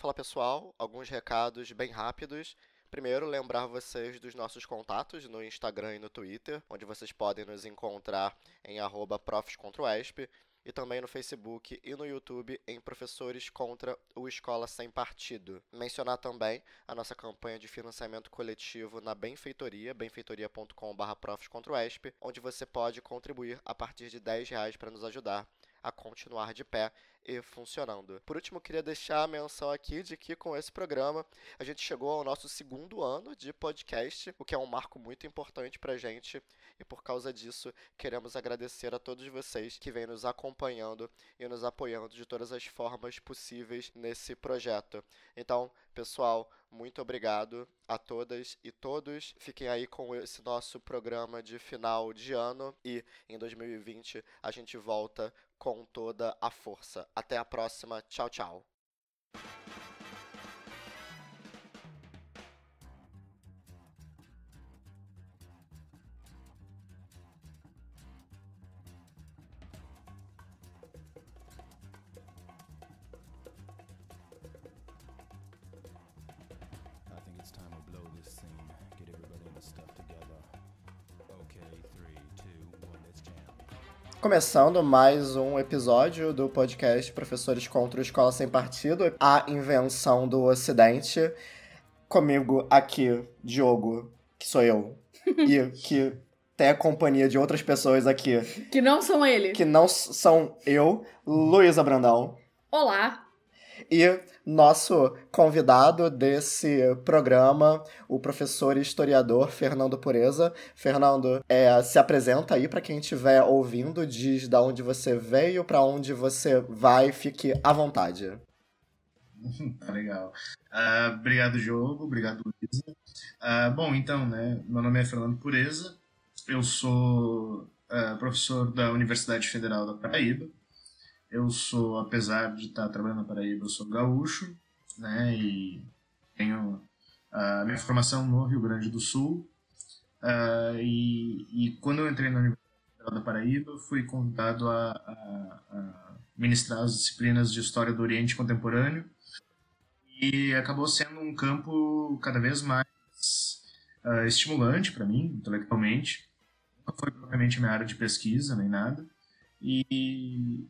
Fala pessoal, alguns recados bem rápidos. Primeiro, lembrar vocês dos nossos contatos no Instagram e no Twitter, onde vocês podem nos encontrar em arroba e também no Facebook e no YouTube em Professores contra o Escola Sem Partido. Mencionar também a nossa campanha de financiamento coletivo na Benfeitoria, benfeitoria.com.br onde você pode contribuir a partir de 10 reais para nos ajudar a continuar de pé e funcionando. Por último, queria deixar a menção aqui de que com esse programa a gente chegou ao nosso segundo ano de podcast, o que é um marco muito importante para gente e por causa disso queremos agradecer a todos vocês que vêm nos acompanhando e nos apoiando de todas as formas possíveis nesse projeto. Então, pessoal, muito obrigado a todas e todos. Fiquem aí com esse nosso programa de final de ano e em 2020 a gente volta com toda a força. Até a próxima. Tchau, tchau. Começando mais um episódio do podcast Professores contra a Escola Sem Partido, a invenção do Ocidente. Comigo aqui, Diogo, que sou eu, e que tem a companhia de outras pessoas aqui. Que não são ele. Que não são eu, Luísa Brandão. Olá. E nosso convidado desse programa, o professor e historiador Fernando Pureza. Fernando, é, se apresenta aí para quem estiver ouvindo, diz da onde você veio, para onde você vai, fique à vontade. Tá legal. Uh, obrigado, Jogo. Obrigado, Luísa. Uh, bom, então, né? Meu nome é Fernando Pureza. Eu sou uh, professor da Universidade Federal da Paraíba. Eu sou, apesar de estar trabalhando na Paraíba, eu sou gaúcho, né? E tenho a minha formação no Rio Grande do Sul. Uh, e, e, quando eu entrei na Universidade da Paraíba, fui convidado a, a, a, ministrar as disciplinas de História do Oriente Contemporâneo. E acabou sendo um campo cada vez mais uh, estimulante para mim, intelectualmente. Não foi propriamente minha área de pesquisa nem nada. E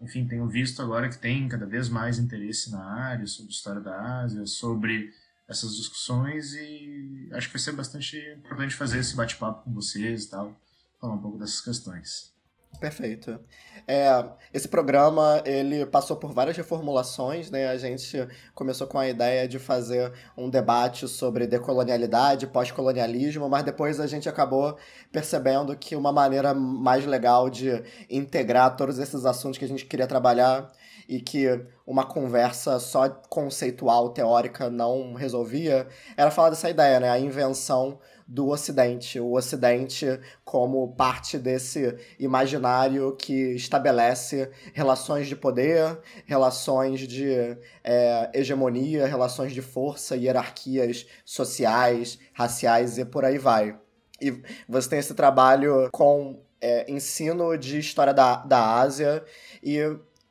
enfim, tenho visto agora que tem cada vez mais interesse na área, sobre história da Ásia, sobre essas discussões e acho que vai ser bastante importante fazer esse bate-papo com vocês e tal, falar um pouco dessas questões. Perfeito. É, esse programa ele passou por várias reformulações, né? A gente começou com a ideia de fazer um debate sobre decolonialidade, pós-colonialismo, mas depois a gente acabou percebendo que uma maneira mais legal de integrar todos esses assuntos que a gente queria trabalhar e que uma conversa só conceitual, teórica, não resolvia, era falar dessa ideia, né? A invenção do Ocidente. O Ocidente como parte desse imaginário que estabelece relações de poder, relações de é, hegemonia, relações de força, hierarquias sociais, raciais e por aí vai. E você tem esse trabalho com é, ensino de história da, da Ásia e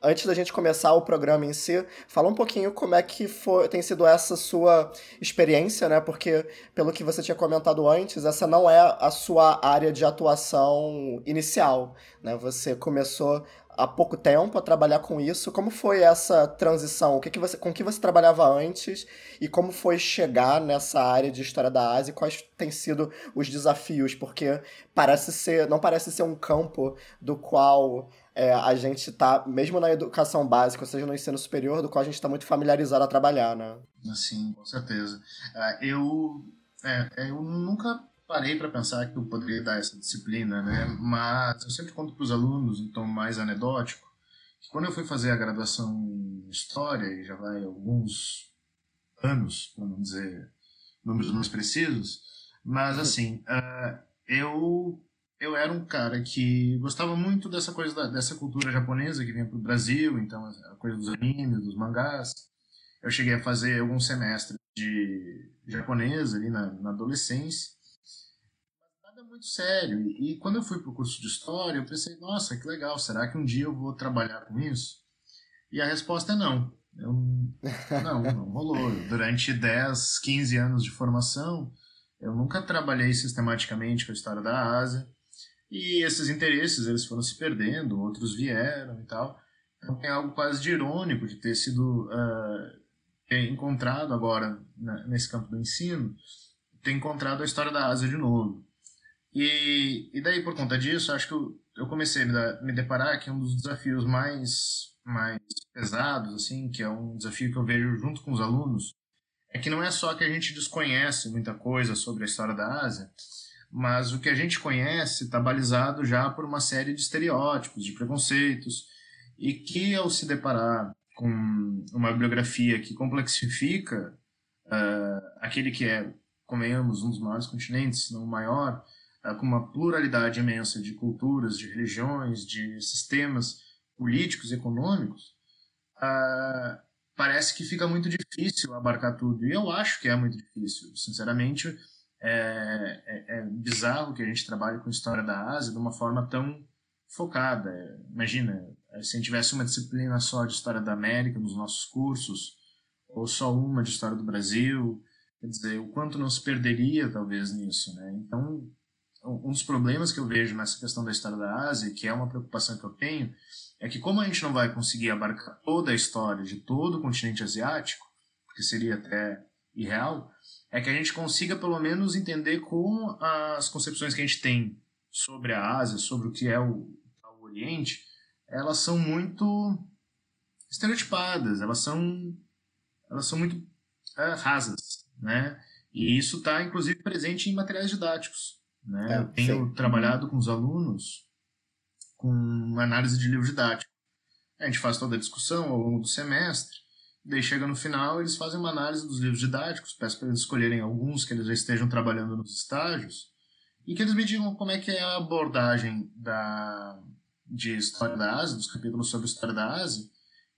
antes da gente começar o programa em si, fala um pouquinho como é que foi, tem sido essa sua experiência, né? Porque, pelo que você tinha comentado antes, essa não é a sua área de atuação inicial, né? Você começou há pouco tempo a trabalhar com isso. Como foi essa transição? O que, que você, com que você trabalhava antes e como foi chegar nessa área de história da Ásia? E quais têm sido os desafios? Porque parece ser, não parece ser um campo do qual é, a gente está, mesmo na educação básica, ou seja, no ensino superior, do qual a gente está muito familiarizado a trabalhar, né? Sim, com certeza. É, eu, é, é, eu nunca parei para pensar que eu poderia dar essa disciplina, né? Mas eu sempre conto para os alunos, tom mais anedótico, que quando eu fui fazer a graduação em História, e já vai alguns anos, para não dizer números mais precisos, mas assim, uh, eu eu era um cara que gostava muito dessa coisa da, dessa cultura japonesa que vinha para o Brasil, então a coisa dos animes, dos mangás. Eu cheguei a fazer alguns semestres de japonês ali na, na adolescência, nada muito sério. E, e quando eu fui para o curso de história, eu pensei, nossa, que legal, será que um dia eu vou trabalhar com isso? E a resposta é não. Eu, não, não rolou. Durante 10, 15 anos de formação, eu nunca trabalhei sistematicamente com a história da Ásia. E esses interesses, eles foram se perdendo, outros vieram e tal. Então tem algo quase de irônico de ter sido uh, encontrado agora, né, nesse campo do ensino, ter encontrado a história da Ásia de novo. E, e daí, por conta disso, acho que eu, eu comecei a me, me deparar que um dos desafios mais, mais pesados, assim, que é um desafio que eu vejo junto com os alunos, é que não é só que a gente desconhece muita coisa sobre a história da Ásia, mas o que a gente conhece está balizado já por uma série de estereótipos, de preconceitos, e que ao se deparar com uma bibliografia que complexifica uh, aquele que é, convenhamos, um dos maiores continentes, não o maior, uh, com uma pluralidade imensa de culturas, de religiões, de sistemas políticos, econômicos, uh, parece que fica muito difícil abarcar tudo. E eu acho que é muito difícil. Sinceramente, é, é, é bizarro que a gente trabalhe com história da Ásia de uma forma tão focada. Imagina, se a gente tivesse uma disciplina só de história da América nos nossos cursos, ou só uma de história do Brasil, quer dizer, o quanto não se perderia talvez nisso, né? Então, um dos problemas que eu vejo nessa questão da história da Ásia, que é uma preocupação que eu tenho, é que como a gente não vai conseguir abarcar toda a história de todo o continente asiático, que seria até irreal, é que a gente consiga pelo menos entender como as concepções que a gente tem sobre a Ásia, sobre o que é o, o Oriente, elas são muito estereotipadas, elas são elas são muito é, rasas, né? E isso está inclusive presente em materiais didáticos, né? É, Eu tenho sim. trabalhado com os alunos com análise de livro didático. A gente faz toda a discussão ao longo do semestre, daí chega no final eles fazem uma análise dos livros didáticos, peço para eles escolherem alguns que eles já estejam trabalhando nos estágios e que eles me digam como é que é a abordagem da de história da Ásia, dos capítulos sobre história da Ásia,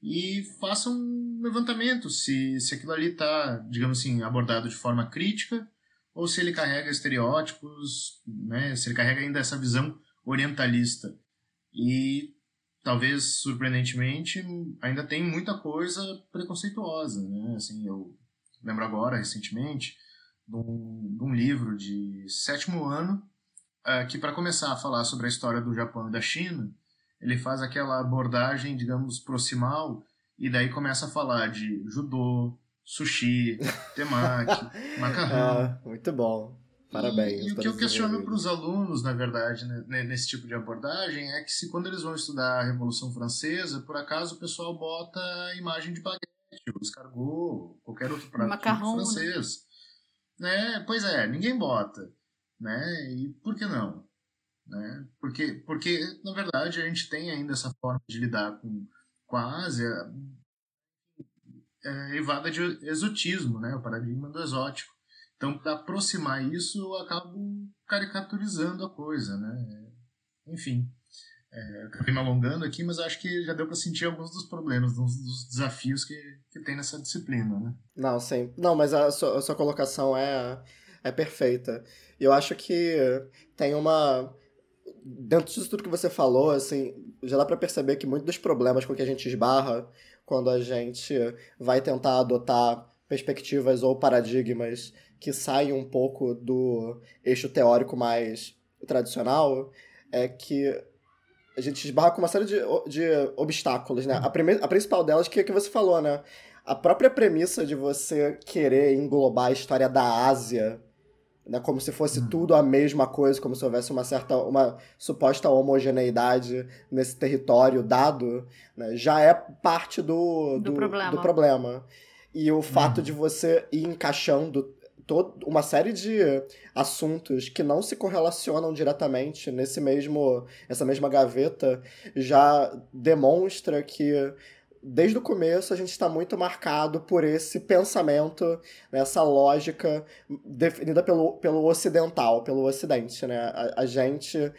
e façam um levantamento se, se aquilo ali está, digamos assim, abordado de forma crítica ou se ele carrega estereótipos, né, se ele carrega ainda essa visão orientalista. E talvez surpreendentemente ainda tem muita coisa preconceituosa, né? Assim, eu lembro agora recentemente de um, de um livro de sétimo ano uh, que para começar a falar sobre a história do Japão e da China, ele faz aquela abordagem, digamos, proximal e daí começa a falar de judô, sushi, temaki, macarrão. Ah, muito bom. Parabéns. E, e o que eu questiono para os alunos, na verdade, né, nesse tipo de abordagem, é que se quando eles vão estudar a Revolução Francesa, por acaso o pessoal bota a imagem de baguete, escargot, qualquer outro prato Macarrão, né? francês. Né? Pois é, ninguém bota né? E por que não? Né? Porque, porque, na verdade, a gente tem ainda essa forma de lidar com, com a Ásia é, evada de exotismo, né? o paradigma do exótico. Então, para aproximar isso, eu acabo caricaturizando a coisa. Né? Enfim, é, acabei me alongando aqui, mas acho que já deu para sentir alguns dos problemas, dos, dos, desafios que, que tem nessa disciplina. Né? Não, sim. Não, mas a sua, a sua colocação é, é perfeita. Eu acho que tem uma. Dentro disso tudo que você falou, assim, já dá para perceber que muitos dos problemas com que a gente esbarra quando a gente vai tentar adotar perspectivas ou paradigmas que saem um pouco do eixo teórico mais tradicional é que a gente esbarra com uma série de, de obstáculos, né? A, prime, a principal delas que é que você falou, né? A própria premissa de você querer englobar a história da Ásia né, como se fosse uhum. tudo a mesma coisa, como se houvesse uma certa, uma suposta homogeneidade nesse território dado, né, já é parte do, do, do, problema. do problema. E o fato uhum. de você ir encaixando todo, uma série de assuntos que não se correlacionam diretamente nesse mesmo, essa mesma gaveta já demonstra que desde o começo a gente está muito marcado por esse pensamento, né, essa lógica definida pelo, pelo ocidental, pelo ocidente, né? A, a gente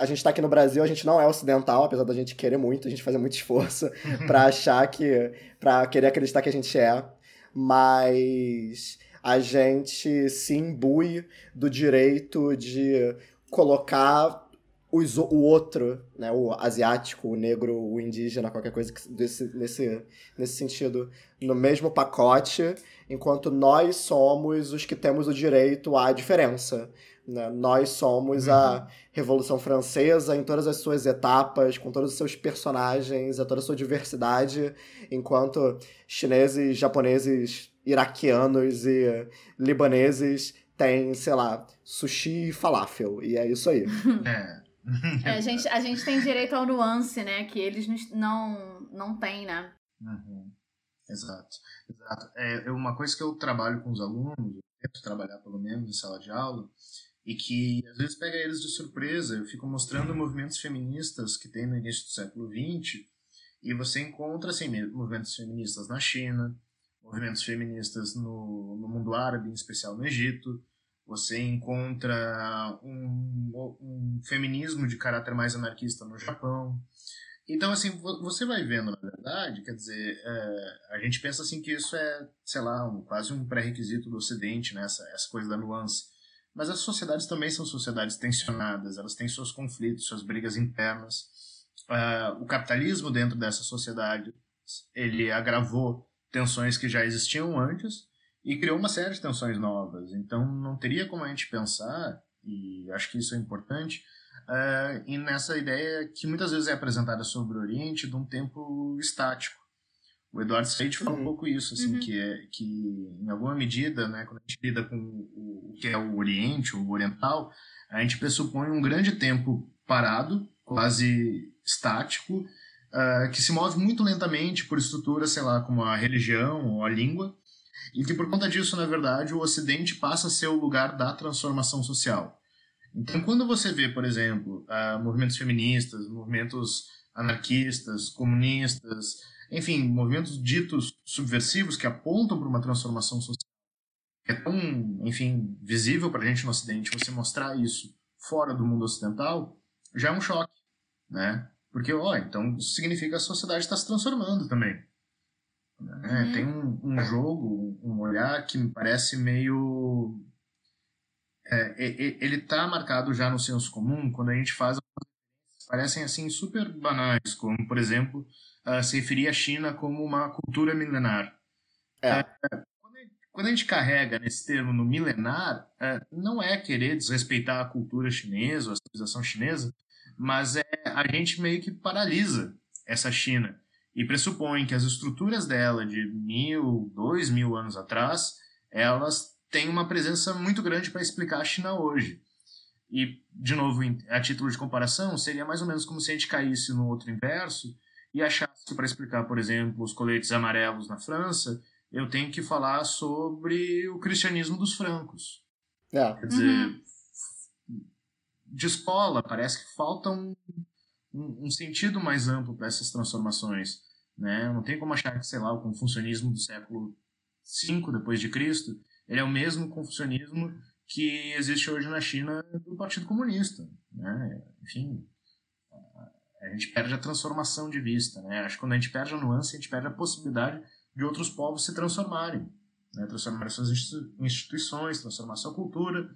a gente está aqui no Brasil, a gente não é ocidental, apesar da gente querer muito, a gente fazer muito esforço para achar que para querer acreditar que a gente é, mas a gente se imbui do direito de colocar os, o outro, né, o asiático, o negro, o indígena, qualquer coisa desse, nesse, nesse sentido, no mesmo pacote, enquanto nós somos os que temos o direito à diferença. Né? Nós somos uhum. a Revolução Francesa em todas as suas etapas, com todos os seus personagens, a toda a sua diversidade, enquanto chineses, japoneses, iraquianos e libaneses têm, sei lá, sushi e falafel. E é isso aí. É. É, a, gente, a gente tem direito ao nuance, né? Que eles não, não têm, né? Uhum. Exato. Exato. É, uma coisa que eu trabalho com os alunos, eu tento trabalhar pelo menos em sala de aula, e que às vezes pega eles de surpresa. Eu fico mostrando movimentos feministas que tem no início do século XX, e você encontra assim, movimentos feministas na China, movimentos feministas no, no mundo árabe, em especial no Egito, você encontra um, um feminismo de caráter mais anarquista no Japão. Então, assim, você vai vendo, na verdade, quer dizer, é, a gente pensa assim que isso é, sei lá, um, quase um pré-requisito do Ocidente, né, essa, essa coisa da nuance. Mas as sociedades também são sociedades tensionadas, elas têm seus conflitos, suas brigas internas. Uh, o capitalismo dentro dessa sociedade, ele agravou tensões que já existiam antes, e criou uma série de tensões novas. Então não teria como a gente pensar, e acho que isso é importante, uh, e nessa ideia que muitas vezes é apresentada sobre o Oriente de um tempo estático. O Eduardo Said fala uhum. um pouco isso, assim, uhum. que é que em alguma medida, né, quando a gente lida com o, o que é o Oriente, o Oriental, a gente pressupõe um grande tempo parado, quase estático, uh, que se move muito lentamente por estruturas, sei lá, como a religião ou a língua, e que por conta disso, na verdade, o Ocidente passa a ser o lugar da transformação social. Então, quando você vê, por exemplo, uh, movimentos feministas, movimentos anarquistas, comunistas, enfim, movimentos ditos subversivos que apontam para uma transformação social, é tão, enfim, visível para a gente no Ocidente, você mostrar isso fora do mundo ocidental, já é um choque, né? Porque, ó, então isso significa que a sociedade está se transformando também. Né? Uhum. Tem um, um, jogo, um olhar que me parece meio. É, ele está marcado já no senso comum quando a gente faz parecem assim super banais, como por exemplo uh, se referir à China como uma cultura milenar. É. Uh, quando a gente carrega nesse termo no milenar, uh, não é querer desrespeitar a cultura chinesa, a civilização chinesa, mas é a gente meio que paralisa essa China e pressupõe que as estruturas dela de mil, dois mil anos atrás, elas têm uma presença muito grande para explicar a China hoje. E, de novo, a título de comparação, seria mais ou menos como se a gente caísse no outro inverso e achasse que para explicar, por exemplo, os coletes amarelos na França, eu tenho que falar sobre o cristianismo dos francos. É. Quer dizer, uhum. De escola, parece que falta um, um, sentido mais amplo para essas transformações. Né? Não tem como achar que, sei lá, o confucionismo do século V depois de Cristo, ele é o mesmo confucionismo que existe hoje na China do Partido Comunista, né? Enfim, a gente perde a transformação de vista, né? Acho que quando a gente perde a nuance, a gente perde a possibilidade de outros povos se transformarem, né? Transformar suas instituições, transformar sua cultura,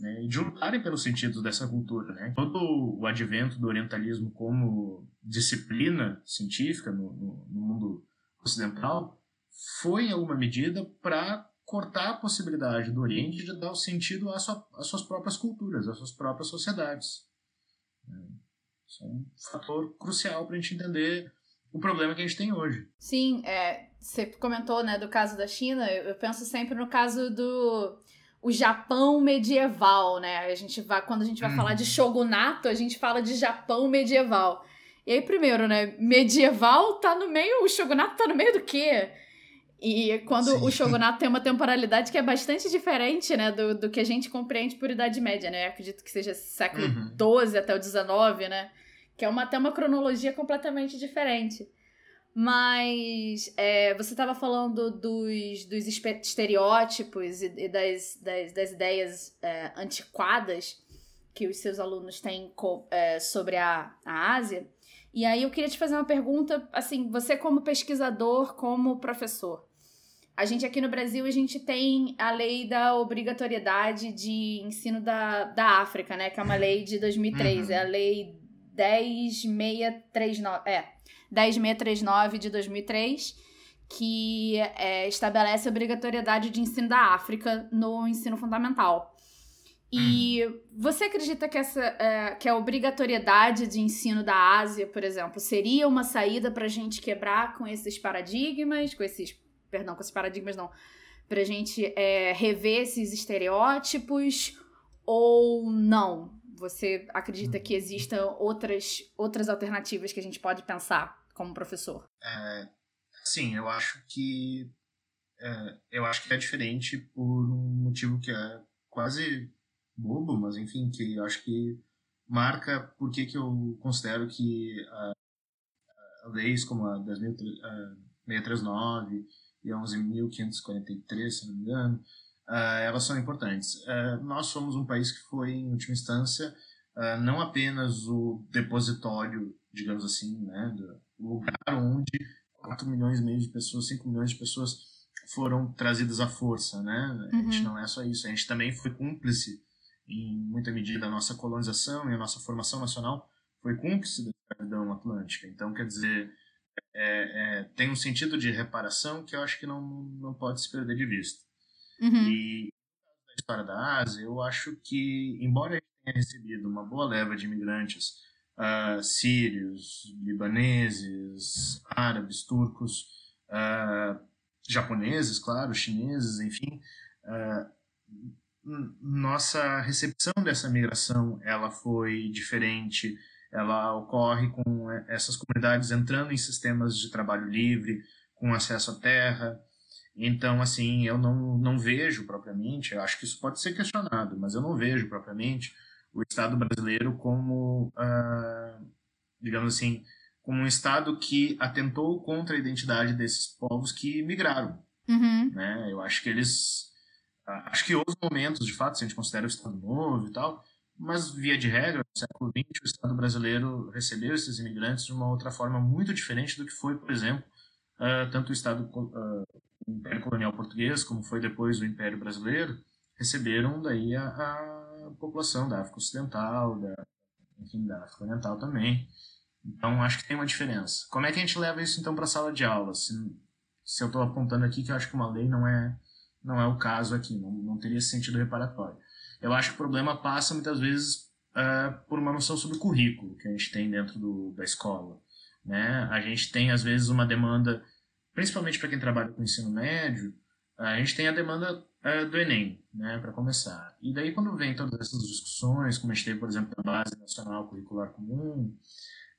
né, e de lutarem pelos sentidos dessa cultura. Né? Todo o advento do orientalismo como disciplina científica no, no, no mundo ocidental foi, em alguma medida, para cortar a possibilidade do Oriente de dar o sentido às, sua, às suas próprias culturas, às suas próprias sociedades. Né? Isso é um fator crucial para a gente entender o problema que a gente tem hoje. Sim, é, você comentou né, do caso da China, eu penso sempre no caso do o Japão medieval, né? A gente vai, quando a gente vai falar de uhum. shogunato, a gente fala de Japão medieval. E aí, primeiro, né? Medieval tá no meio, o shogunato tá no meio do quê? E quando Sim. o shogunato tem uma temporalidade que é bastante diferente, né, do, do que a gente compreende por Idade Média, né? acredito que seja século XII uhum. até o XIX, né? Que é uma, até uma cronologia completamente diferente. Mas é, você estava falando dos, dos estereótipos e, das, das, das ideias é, antiquadas que os seus alunos têm é, sobre a, a Ásia. E aí eu queria te fazer uma pergunta, assim, você como pesquisador, como professor, A gente aqui no Brasil, a gente tem a lei da obrigatoriedade de ensino da, da África, né? Que é uma lei de 2003. Uhum. É a lei 10639. É, 10639 de 2003, que é, estabelece a obrigatoriedade de ensino da África no ensino fundamental. E hum. você acredita que, essa, é, que a obrigatoriedade de ensino da Ásia, por exemplo, seria uma saída para a gente quebrar com esses paradigmas, com esses. Perdão, com esses paradigmas não. Para a gente é, rever esses estereótipos ou não? Você acredita que existam outras, outras alternativas que a gente pode pensar como professor? É, sim, eu acho que é, eu acho que é diferente por um motivo que é quase bobo, mas enfim, que eu acho que marca por que eu considero que a, a leis como a 639 e a 11.543, se não me engano, uh, elas são importantes. Uh, nós somos um país que foi, em última instância, uh, não apenas o depositório, digamos assim, né, do lugar onde 4 milhões e meio de pessoas, 5 milhões de pessoas foram trazidas à força, né? A gente uhum. não é só isso, a gente também foi cúmplice em muita medida, a nossa colonização e a nossa formação nacional foi cúmplice da escravidão atlântica. Então, quer dizer, é, é, tem um sentido de reparação que eu acho que não, não pode se perder de vista. Uhum. E na história da Ásia, eu acho que, embora a gente tenha recebido uma boa leva de imigrantes uh, sírios, libaneses, árabes, turcos, uh, japoneses, claro, chineses, enfim, uh, nossa recepção dessa migração ela foi diferente. Ela ocorre com essas comunidades entrando em sistemas de trabalho livre, com acesso à terra. Então, assim, eu não, não vejo propriamente, acho que isso pode ser questionado, mas eu não vejo propriamente o Estado brasileiro como, uh, digamos assim, como um Estado que atentou contra a identidade desses povos que migraram. Uhum. Né? Eu acho que eles Acho que houve momentos, de fato, se a gente considera o Estado Novo e tal, mas, via de regra, no século XX, o Estado brasileiro recebeu esses imigrantes de uma outra forma muito diferente do que foi, por exemplo, uh, tanto o Estado, uh, o Império Colonial Português, como foi depois o Império Brasileiro, receberam daí a, a população da África Ocidental, da, enfim, da África Oriental também. Então, acho que tem uma diferença. Como é que a gente leva isso, então, para a sala de aula? Se, se eu estou apontando aqui que eu acho que uma lei não é não é o caso aqui, não, não teria sentido reparatório. Eu acho que o problema passa muitas vezes uh, por uma noção sobre o currículo que a gente tem dentro do, da escola. Né? A gente tem, às vezes, uma demanda, principalmente para quem trabalha com ensino médio, a gente tem a demanda uh, do Enem, né, para começar. E daí, quando vem todas essas discussões, como a gente teve, por exemplo, da Base Nacional Curricular Comum,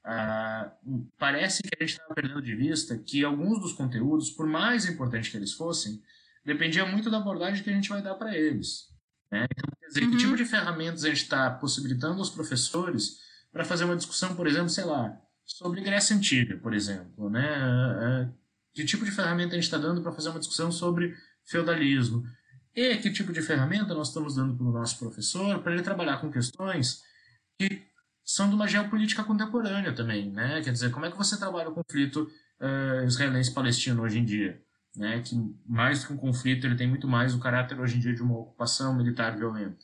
uh, parece que a gente estava perdendo de vista que alguns dos conteúdos, por mais importantes que eles fossem, dependia muito da abordagem que a gente vai dar para eles. Né? Então, quer dizer, uhum. que tipo de ferramentas a gente está possibilitando aos professores para fazer uma discussão, por exemplo, sei lá, sobre Grécia Antiga, por exemplo, né? É, que tipo de ferramenta a gente está dando para fazer uma discussão sobre feudalismo? E que tipo de ferramenta nós estamos dando para o nosso professor para ele trabalhar com questões que são de uma geopolítica contemporânea também, né? Quer dizer, como é que você trabalha o conflito uh, israelense-palestino hoje em dia? né, que mais do que um conflito, ele tem muito mais o caráter hoje em dia de uma ocupação militar violenta.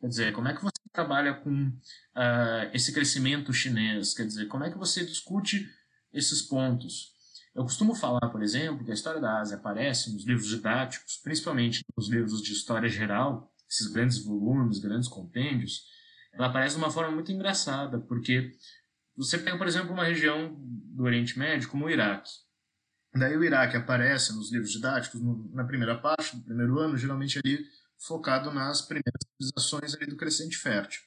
Quer dizer, como é que você trabalha com uh, esse crescimento chinês? Quer dizer, como é que você discute esses pontos? Eu costumo falar, por exemplo, que a história da Ásia aparece nos livros didáticos, principalmente nos livros de história geral, esses grandes volumes, grandes compêndios, ela aparece de uma forma muito engraçada, porque você pega, por exemplo, uma região do Oriente Médio, como o Iraque. Daí o Iraque aparece nos livros didáticos no, na primeira parte do primeiro ano, geralmente ali focado nas primeiras civilizações ali do crescente fértil.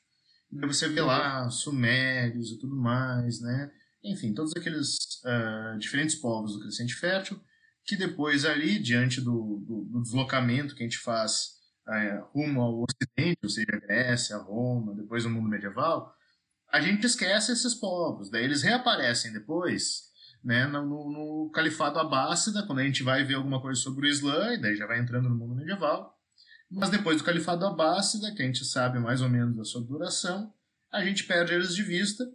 E você vê lá sumérios e tudo mais, né? Enfim, todos aqueles uh, diferentes povos do crescente fértil que depois ali, diante do, do, do deslocamento que a gente faz uh, rumo ao ocidente, ou seja, Grécia, Roma, depois o mundo medieval, a gente esquece esses povos. Daí eles reaparecem depois né, no, no Califado Abássida, quando a gente vai ver alguma coisa sobre o Islã, e daí já vai entrando no mundo medieval. Mas depois do Califado Abássida, que a gente sabe mais ou menos a sua duração, a gente perde eles de vista.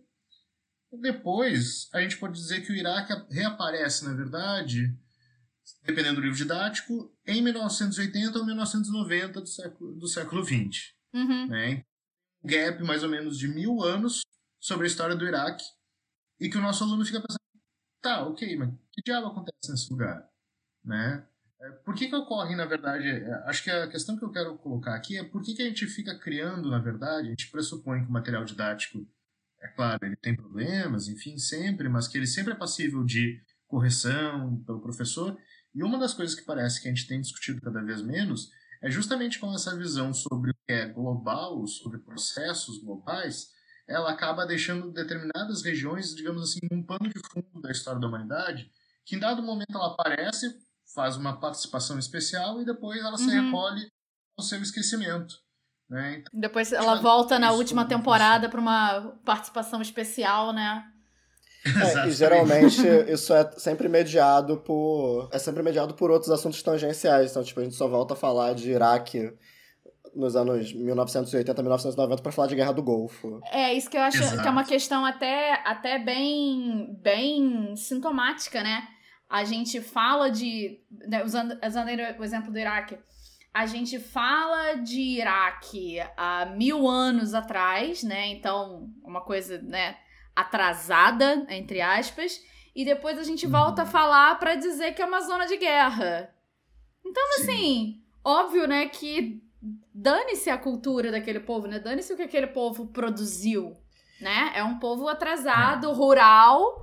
Depois, a gente pode dizer que o Iraque reaparece, na verdade, dependendo do livro didático, em 1980 ou 1990 do século, do século XX. Uhum. Né? Um gap mais ou menos de mil anos sobre a história do Iraque e que o nosso aluno fica pensando, tá, ok, mas que diabo acontece nesse lugar? Né? É, por que, que ocorre, na verdade, é, acho que a questão que eu quero colocar aqui é por que, que a gente fica criando, na verdade, a gente pressupõe que o material didático, é claro, ele tem problemas, enfim, sempre, mas que ele sempre é passível de correção pelo professor, e uma das coisas que parece que a gente tem discutido cada vez menos é justamente com essa visão sobre o que é global, sobre processos globais, ela acaba deixando determinadas regiões, digamos assim, um pano de fundo da história da humanidade, que em dado momento ela aparece, faz uma participação especial e depois ela se uhum. recolhe ao seu esquecimento. Né? Então, depois ela volta na última temporada para uma participação especial, né? É, e geralmente isso é sempre mediado por. É sempre mediado por outros assuntos tangenciais. Então, tipo, a gente só volta a falar de Iraque nos anos 1980, 1990 para falar de Guerra do Golfo. É, isso que eu acho Exato. que é uma questão até, até bem, bem sintomática, né? A gente fala de. Né, usando, usando o exemplo do Iraque. A gente fala de Iraque há mil anos atrás, né? Então, uma coisa, né? atrasada, entre aspas, e depois a gente volta a uhum. falar para dizer que é uma zona de guerra. Então, Sim. assim, óbvio, né, que dane-se a cultura daquele povo, né? Dane-se o que aquele povo produziu, né? É um povo atrasado, é. rural,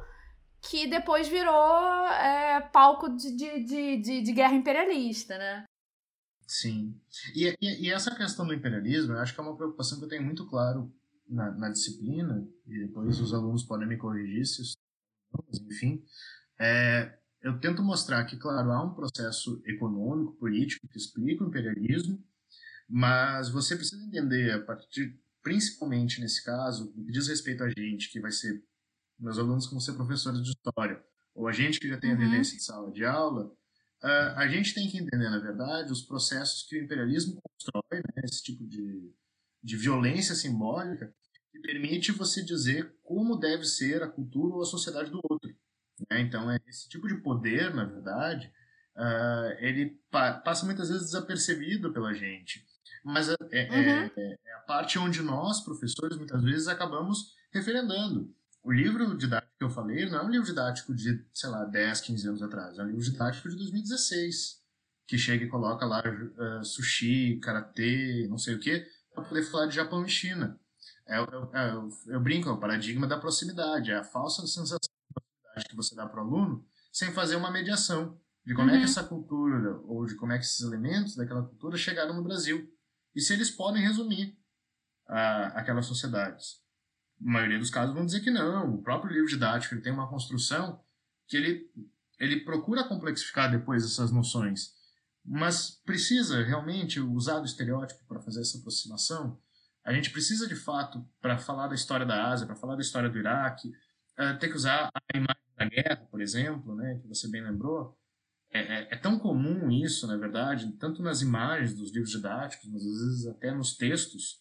que depois virou é, palco de, de, de, de, guerra imperialista, né? Sim. E, e, e, essa questão do imperialismo, eu acho que é uma preocupação que eu tenho muito claro na, na disciplina, e depois os alunos podem me corrigir se isso, enfim, é, eu tento mostrar que, claro, há um processo econômico, político que explica o imperialismo, mas você precisa entender, a partir, principalmente nesse caso, que diz respeito a gente, que vai ser, meus alunos que vão ser professores de história, ou a gente que já tem a uhum. vivência de sala de aula, a gente tem que entender, na verdade, os processos que o imperialismo constrói, né, esse tipo de, de violência simbólica, que permite você dizer como deve ser a cultura ou a sociedade do outro. Né? Então, é esse tipo de poder, na verdade, uh, ele pa passa muitas vezes desapercebido pela gente. Mas é, é, é, uhum. é, é, a parte onde nós, professores, muitas vezes acabamos referendando. O livro didático que eu falei não é um livro didático de, sei lá, 10, 15 anos atrás. É um livro didático de 2016, que chega e coloca lá uh, sushi, karatê, não sei o quê, para poder falar de Japão e China. É, é, eu, eu brinco, é o paradigma da proximidade, é a falsa sensação de proximidade que você dá para o aluno sem fazer uma mediação de como uhum. é que uhum. essa cultura ou de como é que esses elementos daquela cultura chegaram no Brasil e se eles podem resumir a, aquelas sociedades. Na maioria dos casos vão dizer que não. O próprio livro didático ele tem uma construção que ele, ele procura complexificar depois essas noções, mas precisa realmente usar do estereótipo para fazer essa aproximação a gente precisa, de fato, para falar da história da Ásia, para falar da história do Iraque, uh, ter que usar a imagem da guerra, por exemplo, né, que você bem lembrou. É, é, é, tão comum isso, na verdade, tanto nas imagens dos livros didáticos, mas às vezes até nos textos,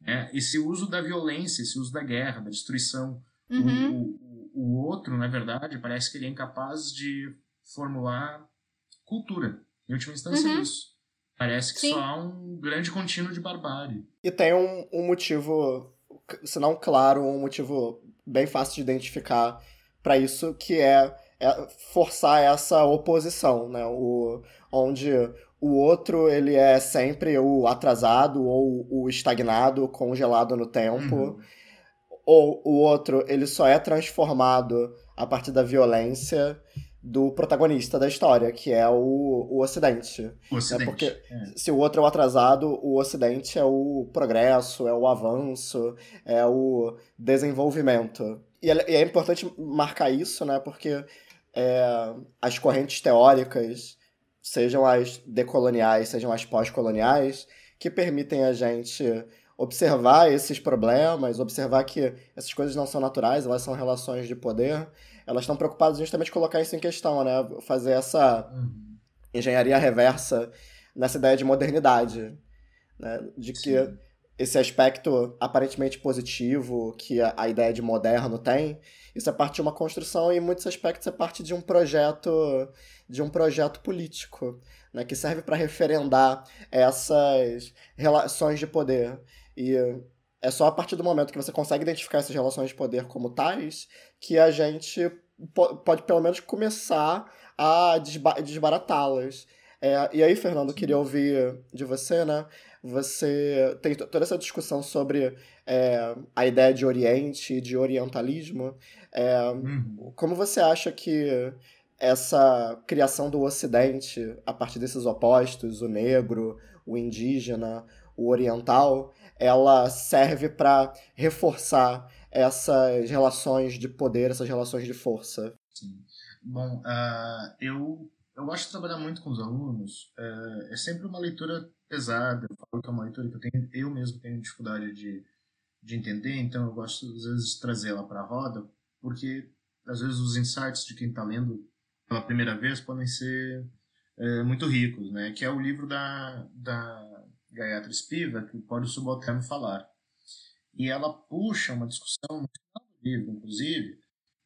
né, esse uso da violência, esse uso da guerra, da destruição. Uhum. O, o, o outro, na verdade, parece que ele é incapaz de formular cultura. Em última instância, uhum. isso. Parece que Sim. só há um grande contínuo de barbárie. E tem um, um motivo, se não claro, um motivo bem fácil de identificar para isso, que é, é, forçar essa oposição, né? O, onde o outro ele é sempre o atrasado ou o estagnado, congelado no tempo. Uhum. Ou o outro ele só é transformado a partir da violência do protagonista da história, que é o, o Ocidente. O Ocidente. Né? Porque é. se o outro é o atrasado, o Ocidente é o progresso, é o avanço, é o desenvolvimento. E é, e é importante marcar isso, né? Porque é, as correntes teóricas, sejam as decoloniais, sejam as pós-coloniais, que permitem a gente observar esses problemas, observar que essas coisas não são naturais, elas são relações de poder, elas estão preocupadas justamente em colocar isso em questão, né? Fazer essa uhum. engenharia reversa nessa ideia de modernidade, né? De que esse aspecto aparentemente positivo que a, a, ideia de moderno tem, isso é parte de uma construção e em muitos aspectos é parte de um projeto de um projeto político, né, que serve para referendar essas relações de poder. E é só a partir do momento que você consegue identificar essas relações de poder como tais que a gente pode pelo menos começar a desbaratá-las. É, e aí, Fernando, queria ouvir de você, né? Você tem toda essa discussão sobre é, a ideia de Oriente, de orientalismo. É, uhum. Como você acha que essa criação do Ocidente, a partir desses opostos, o negro, o indígena, o oriental, ela serve para reforçar essas relações de poder, essas relações de força? Sim. Bom, uh, eu, eu gosto de trabalhar muito com os alunos. Uh, é sempre uma leitura pesada. Eu falo que é uma leitura que eu, tenho, eu mesmo tenho dificuldade de, de entender, então eu gosto, às vezes, de trazer ela para a roda, porque, às vezes, os insights de quem está lendo pela primeira vez podem ser é, muito ricos, né? Que é o livro da, da Gayatri Spiva, que pode o subalterno falar. E ela puxa uma discussão no livro, inclusive,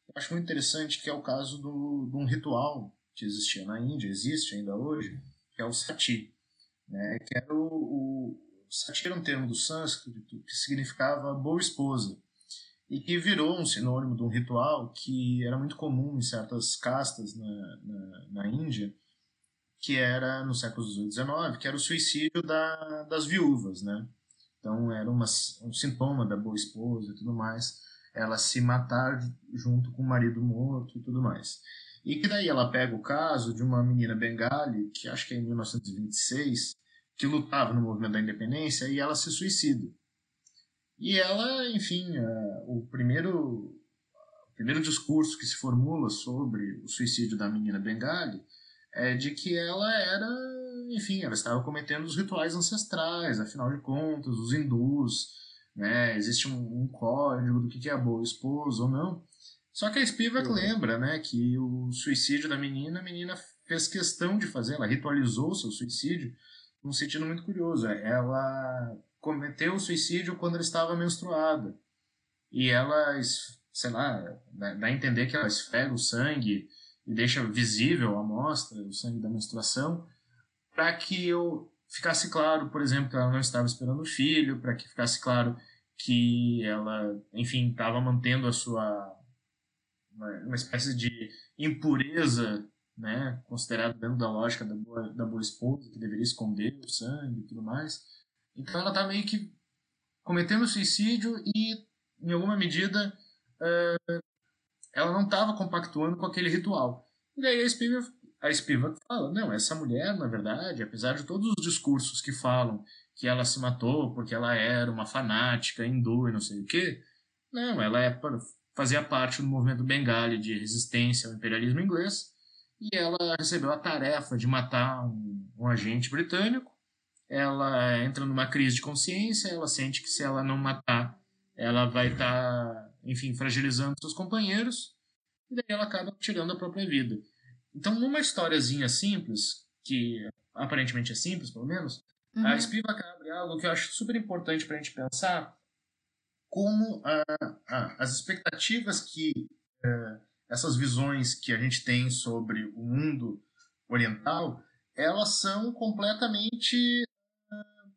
eu acho muito interessante, que é o caso do, de um ritual que existia na Índia, existe ainda hoje, que é o sati né, que era o, o sati era um termo do sânscrito que significava boa esposa e que virou um sinônimo de um ritual que era muito comum em certas castas na, na, na Índia, que era no século XVIII XIX, que era o suicídio da, das viúvas, né? Então era uma, um sintoma da boa esposa e tudo mais, ela se matar junto com o marido morto e tudo mais. E que daí ela pega o caso de uma menina bengali, que acho que é em 1926, que lutava no movimento da independência e ela se suicida. E ela, enfim, uh, o primeiro o primeiro discurso que se formula sobre o suicídio da menina bengali é de que ela era, enfim, ela estava cometendo os rituais ancestrais, afinal de contas, os hindus, né, existe um, um código do que é boa esposa ou não. Só que a Spivak uhum. lembra, né, que o suicídio da menina, a menina fez questão de fazer, ela ritualizou o seu suicídio num sentido muito curioso. Ela cometeu o suicídio quando ela estava menstruada. E ela, sei lá, dá a entender que ela esfrega o sangue e deixa visível a amostra, o sangue da menstruação, para que eu ficasse claro, por exemplo, que ela não estava esperando o filho, para que ficasse claro que ela, enfim, estava mantendo a sua uma, uma espécie de impureza, né, considerado dentro da lógica da boa, da boa esposa, que deveria esconder o sangue e tudo mais. Então ela está meio que cometendo suicídio e, em alguma medida, uh, ela não estava compactuando com aquele ritual. E daí a Spivak, a Spivak fala, não, essa mulher, na verdade, apesar de todos os discursos que falam que ela se matou porque ela era uma fanática hindu e não sei o quê, não, ela é fazia parte do movimento Bengali de resistência ao imperialismo inglês e ela recebeu a tarefa de matar um, um agente britânico. Ela entra numa crise de consciência, ela sente que se ela não matar, ela vai estar, tá, enfim, fragilizando seus companheiros e daí ela acaba tirando a própria vida. Então, numa historiazinha simples, que aparentemente é simples, pelo menos, uhum. a Spivak abre algo que eu acho super importante para a gente pensar, como as expectativas que uh, essas visões que a gente tem sobre o mundo oriental, elas são completamente, uh,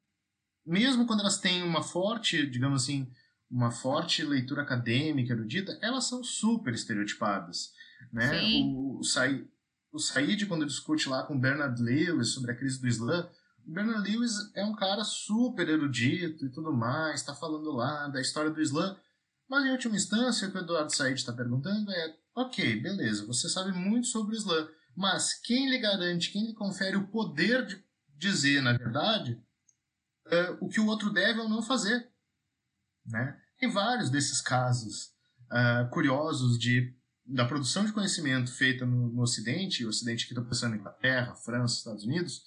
mesmo quando elas têm uma forte, digamos assim, uma forte leitura acadêmica, erudita, elas são super estereotipadas. Né? O, o, Said, o Said, quando discute lá com Bernard Lewis sobre a crise do Islã, Bernard Lewis é um cara super erudito e tudo mais, está falando lá da história do Islã, mas em última instância o que o Eduardo Said está perguntando é: ok, beleza, você sabe muito sobre o Islã, mas quem lhe garante, quem lhe confere o poder de dizer, na verdade, uh, o que o outro deve ou não fazer? Né? Tem vários desses casos uh, curiosos de, da produção de conhecimento feita no, no Ocidente, o Ocidente aqui estou pensando em Inglaterra, França, Estados Unidos,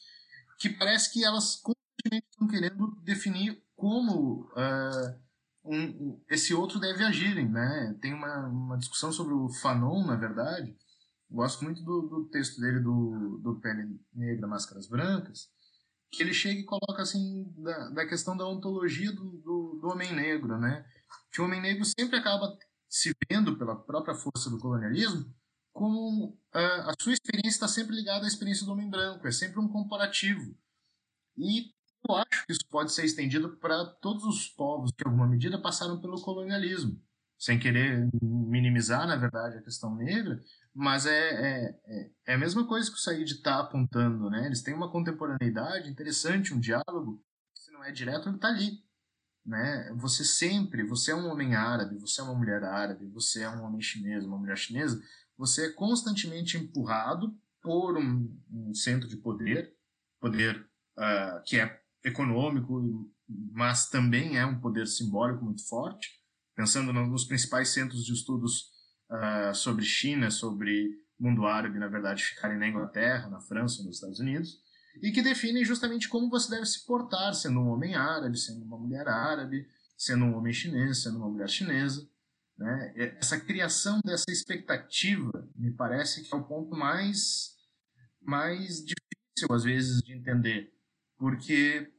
que parece que elas constantemente estão querendo definir como uh, um, esse outro deve agir, né? Tem uma, uma discussão sobre o Fanon, na verdade. Gosto muito do, do texto dele do, do Pele Negra, Máscaras Brancas, que ele chega e coloca assim da, da questão da ontologia do, do, do homem negro, né? Que o homem negro sempre acaba se vendo pela própria força do colonialismo como uh, a sua experiência está sempre ligada à experiência do homem branco, é sempre um comparativo. E eu acho que isso pode ser estendido para todos os povos que, em alguma medida, passaram pelo colonialismo. Sem querer minimizar, na verdade, a questão negra, mas é, é, é, é a mesma coisa que o Said está apontando. Né? Eles têm uma contemporaneidade interessante, um diálogo, que se não é direto, ele está ali. Né? Você sempre, você é um homem árabe, você é uma mulher árabe, você é um homem chinês, uma mulher chinesa, você é constantemente empurrado por um, um centro de poder, poder uh, que é econômico, mas também é um poder simbólico muito forte. Pensando nos principais centros de estudos uh, sobre China, sobre mundo árabe, na verdade, ficarem na Inglaterra, na França, nos Estados Unidos, e que definem justamente como você deve se portar, sendo um homem árabe, sendo uma mulher árabe, sendo um homem chinês, sendo uma mulher chinesa. Né? Essa criação dessa expectativa me parece que é o ponto mais, mais difícil, às vezes, de entender, porque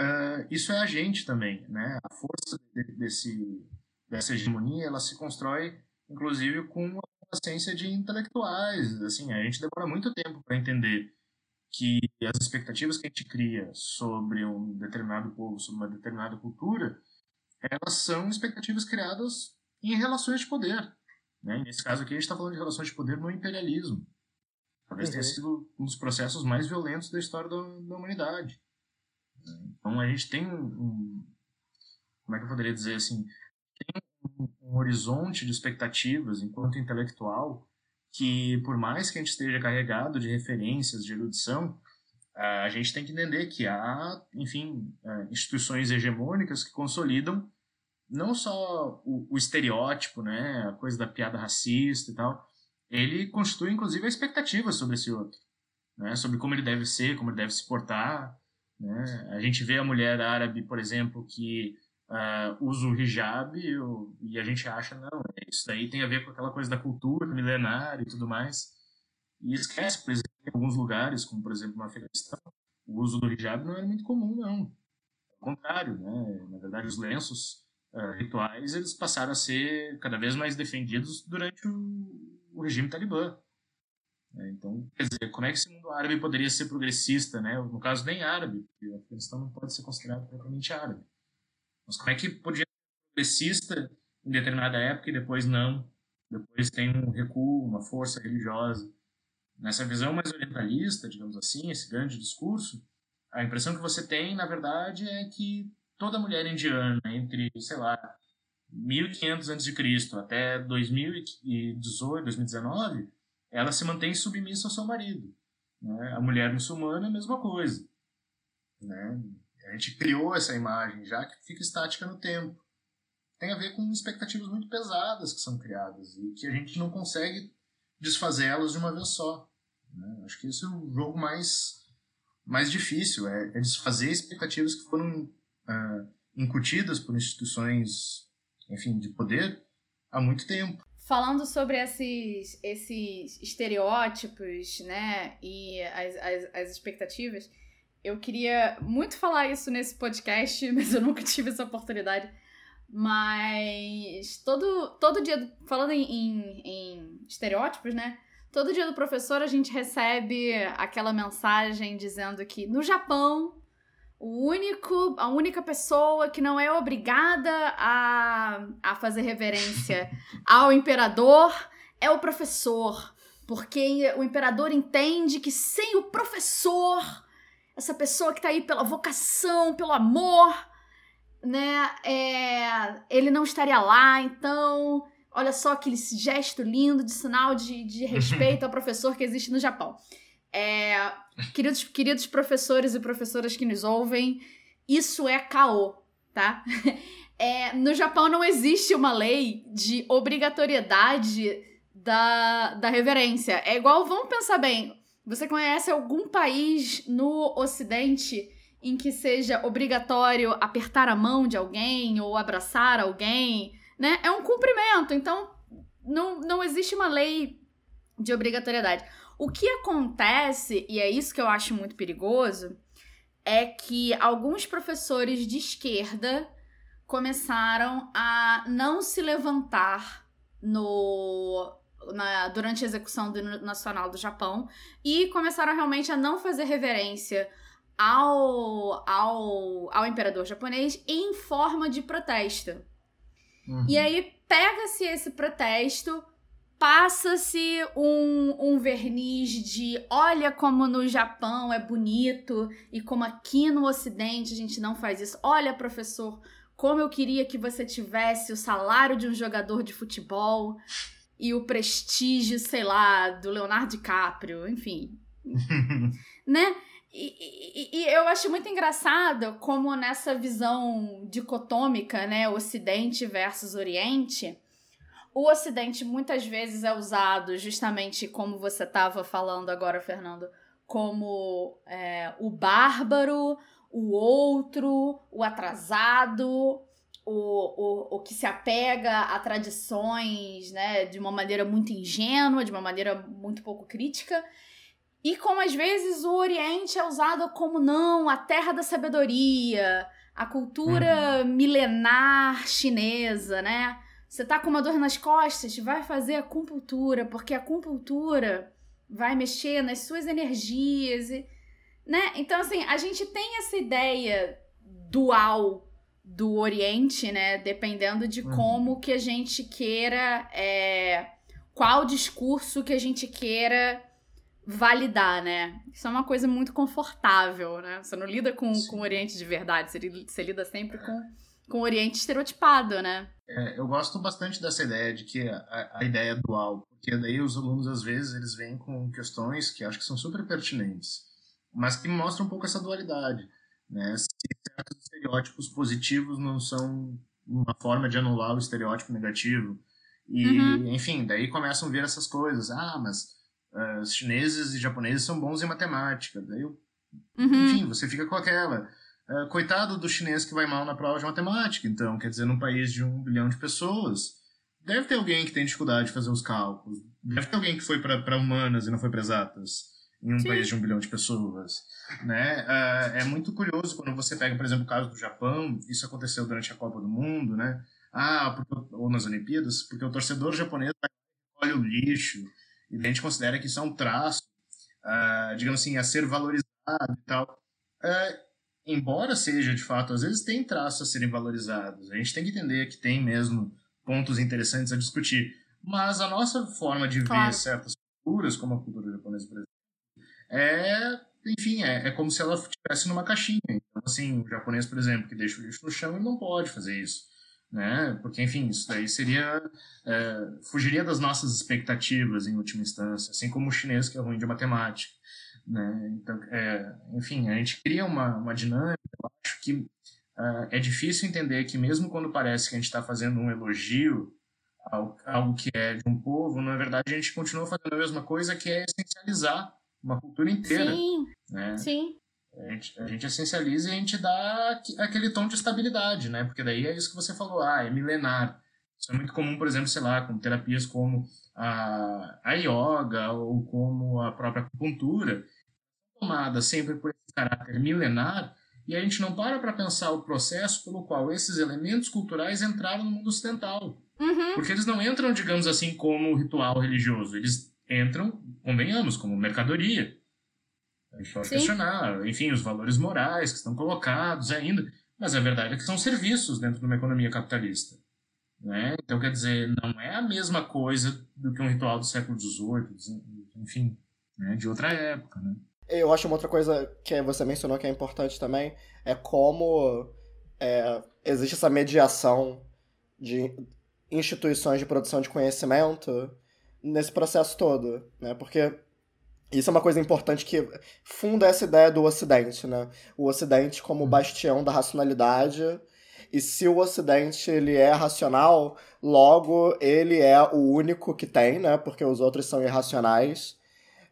uh, isso é a gente também. Né? A força de, desse, dessa hegemonia ela se constrói, inclusive, com a ciência de intelectuais. Assim, a gente demora muito tempo para entender que as expectativas que a gente cria sobre um determinado povo, sobre uma determinada cultura, elas são expectativas criadas em relações de poder. Né? Nesse caso aqui, a gente está falando de relações de poder no imperialismo. Talvez uhum. tenha sido um dos processos mais violentos da história da, da humanidade. Então, a gente tem um. Como é que eu poderia dizer assim? Tem um, um horizonte de expectativas enquanto intelectual que, por mais que a gente esteja carregado de referências, de erudição, a gente tem que entender que há, enfim, é, instituições hegemônicas que consolidam não só o, o, estereótipo, né, a coisa da piada racista e tal, ele constitui inclusive a expectativa sobre esse outro, né, sobre como ele deve ser, como ele deve se portar. Né? A gente vê a mulher árabe, por exemplo, que uh, usa o hijab e a gente acha, não, isso daí tem a ver com aquela coisa da cultura milenar e tudo mais. E esquece, por exemplo, em alguns lugares, como por exemplo no Afeganistão, o uso do hijab não era muito comum, não. Ao contrário, né? Na verdade, os lenços uh, rituais eles passaram a ser cada vez mais defendidos durante o, o regime talibã. É, então, quer dizer, como é que esse mundo árabe poderia ser progressista, né? No caso, nem árabe, porque o Afeganistão não pode ser considerado propriamente árabe. Mas como é que podia ser progressista em determinada época e depois não? Depois tem um recuo, uma força religiosa. Nessa visão mais orientalista, digamos assim, esse grande discurso, a impressão que você tem, na verdade, é que toda mulher indiana entre, sei lá, 1500 a.C. até 2018, 2019, ela se mantém submissa ao seu marido. Né? A mulher muçulmana é a mesma coisa. Né? A gente criou essa imagem já que fica estática no tempo. Tem a ver com expectativas muito pesadas que são criadas e que a gente não consegue desfazê-las de uma vez só. Né? Acho que esse é o jogo mais, mais difícil, é, é desfazer expectativas que foram uh, incutidas por instituições, enfim, de poder há muito tempo. Falando sobre esses, esses estereótipos, né, e as, as, as expectativas, eu queria muito falar isso nesse podcast, mas eu nunca tive essa oportunidade. Mas todo, todo dia, falando em, em, em estereótipos, né? Todo dia do professor a gente recebe aquela mensagem dizendo que no Japão o único, a única pessoa que não é obrigada a, a fazer reverência ao imperador é o professor. Porque o imperador entende que sem o professor, essa pessoa que tá aí pela vocação, pelo amor, né, é, ele não estaria lá. Então, olha só aquele gesto lindo de sinal de, de respeito ao professor que existe no Japão. É, queridos, queridos professores e professoras que nos ouvem, isso é caô, tá? É, no Japão não existe uma lei de obrigatoriedade da, da reverência. É igual, vamos pensar bem, você conhece algum país no Ocidente em que seja obrigatório apertar a mão de alguém ou abraçar alguém, né? É um cumprimento, então não, não existe uma lei de obrigatoriedade. O que acontece, e é isso que eu acho muito perigoso, é que alguns professores de esquerda começaram a não se levantar no na, durante a execução do nacional do Japão e começaram realmente a não fazer reverência ao, ao, ao imperador japonês em forma de protesto. Uhum. E aí pega-se esse protesto, passa-se um, um verniz de olha como no Japão é bonito e como aqui no Ocidente a gente não faz isso. Olha, professor, como eu queria que você tivesse o salário de um jogador de futebol e o prestígio, sei lá, do Leonardo DiCaprio, enfim. né? E, e, e, eu acho muito engraçado como nessa visão dicotômica, né, Ocidente versus Oriente, o Ocidente muitas vezes é usado justamente como você estava falando agora, Fernando, como é, o bárbaro, o outro, o atrasado, o, o, o que se apega a tradições né, de uma maneira muito ingênua, de uma maneira muito pouco crítica. E como às vezes o Oriente é usado como não, a terra da sabedoria, a cultura uhum. milenar chinesa, né? Você tá com uma dor nas costas, vai fazer acupuntura, porque a acupuntura vai mexer nas suas energias, e, né? Então assim, a gente tem essa ideia dual do Oriente, né? Dependendo de uhum. como que a gente queira, é, qual discurso que a gente queira validar, né? Isso é uma coisa muito confortável, né? Você não lida com, com o Oriente de verdade, você, você lida sempre com, com o Oriente estereotipado, né? É, eu gosto bastante dessa ideia de que a, a ideia é dual, porque daí os alunos às vezes eles vêm com questões que acho que são super pertinentes, mas que mostram um pouco essa dualidade, né? Se certos estereótipos positivos não são uma forma de anular o estereótipo negativo, e uhum. enfim, daí começam a ver essas coisas, ah, mas uh, os chineses e japoneses são bons em matemática. Daí, eu, uhum. enfim, você fica com aquela. Uh, coitado do chinês que vai mal na prova de matemática. Então, quer dizer, num país de um bilhão de pessoas, deve ter alguém que tem dificuldade de fazer os cálculos. Deve ter alguém que foi para humanas e não foi para exatas em um Sim. país de um bilhão de pessoas, né? Uh, é muito curioso quando você pega, por exemplo, o caso do Japão. Isso aconteceu durante a Copa do Mundo, né? Ah, ou nas Olimpíadas, porque o torcedor japonês olha o lixo e a gente considera que isso é um traço, uh, digamos assim, a ser valorizado e tal. Uh, embora seja, de fato, às vezes tem traços a serem valorizados. A gente tem que entender que tem mesmo pontos interessantes a discutir. Mas a nossa forma de claro. ver certas culturas, como a cultura japonesa, por exemplo, é, enfim, é, é como se ela estivesse numa caixinha. Então, assim, o japonês, por exemplo, que deixa o lixo no chão, ele não pode fazer isso né? Porque, enfim, isso daí seria. É, fugiria das nossas expectativas em última instância, assim como o chinês que é ruim de matemática, né? Então, é, enfim, a gente cria uma, uma dinâmica, eu acho que uh, é difícil entender que, mesmo quando parece que a gente está fazendo um elogio ao, algo que é de um povo, na verdade a gente continua fazendo a mesma coisa, que é essencializar uma cultura inteira. Sim, né? sim. A gente, a gente essencializa e a gente dá aquele tom de estabilidade, né? Porque daí é isso que você falou, ah, é milenar. Isso é muito comum, por exemplo, sei lá, com terapias como a, a yoga ou como a própria acupuntura, tomada sempre por esse caráter milenar, e a gente não para para pensar o processo pelo qual esses elementos culturais entraram no mundo ocidental. Uhum. Porque eles não entram, digamos assim, como ritual religioso, eles entram, convenhamos, como mercadoria. A gente pode Sim. questionar, enfim, os valores morais que estão colocados ainda, mas a verdade é que são serviços dentro de uma economia capitalista. Né? Então, quer dizer, não é a mesma coisa do que um ritual do século XVIII, enfim, né? de outra época. Né? Eu acho uma outra coisa que você mencionou que é importante também é como é, existe essa mediação de instituições de produção de conhecimento nesse processo todo, né? Porque isso é uma coisa importante que funda essa ideia do Ocidente, né? O Ocidente como uhum. bastião da racionalidade. E se o Ocidente ele é racional, logo ele é o único que tem, né? Porque os outros são irracionais.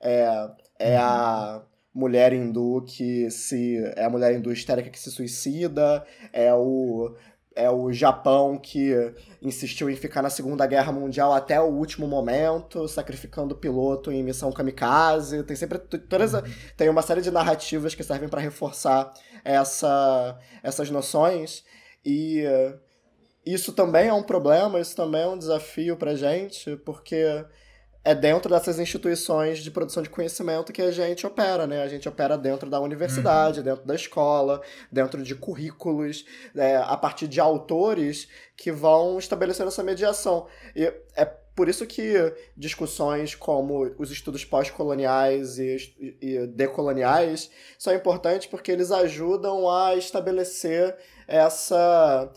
É, é a uhum. mulher hindu que se é a mulher hindu histérica que se suicida, é o é o Japão que insistiu em ficar na Segunda Guerra Mundial até o último momento, sacrificando o piloto em missão kamikaze. Tem sempre todas uhum. tem uma série de narrativas que servem para reforçar essa, essas noções e isso também é um problema, isso também é um desafio para gente, porque é dentro dessas instituições de produção de conhecimento que a gente opera, né? A gente opera dentro da universidade, uhum. dentro da escola, dentro de currículos, é, a partir de autores que vão estabelecendo essa mediação. E é por isso que discussões como os estudos pós-coloniais e, e decoloniais são importantes porque eles ajudam a estabelecer essa.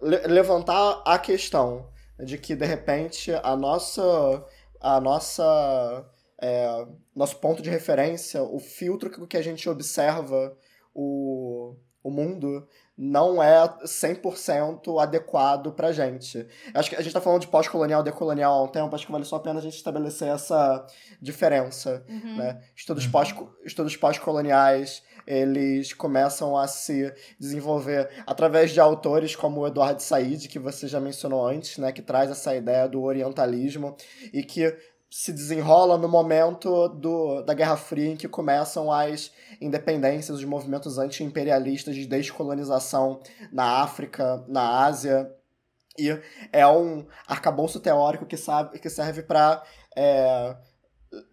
levantar a questão de que, de repente, a nossa a nossa é, nosso ponto de referência, o filtro que a gente observa o, o mundo não é 100% adequado pra gente. Acho que a gente tá falando de pós-colonial, decolonial há um tempo, acho que vale só a pena a gente estabelecer essa diferença, uhum. né? Estudos, uhum. pós-coloniais, eles começam a se desenvolver através de autores como o Eduardo Said, que você já mencionou antes, né, que traz essa ideia do orientalismo e que se desenrola no momento do, da Guerra Fria em que começam as independências, os movimentos anti-imperialistas de descolonização na África, na Ásia. E é um arcabouço teórico que, sabe, que serve para é,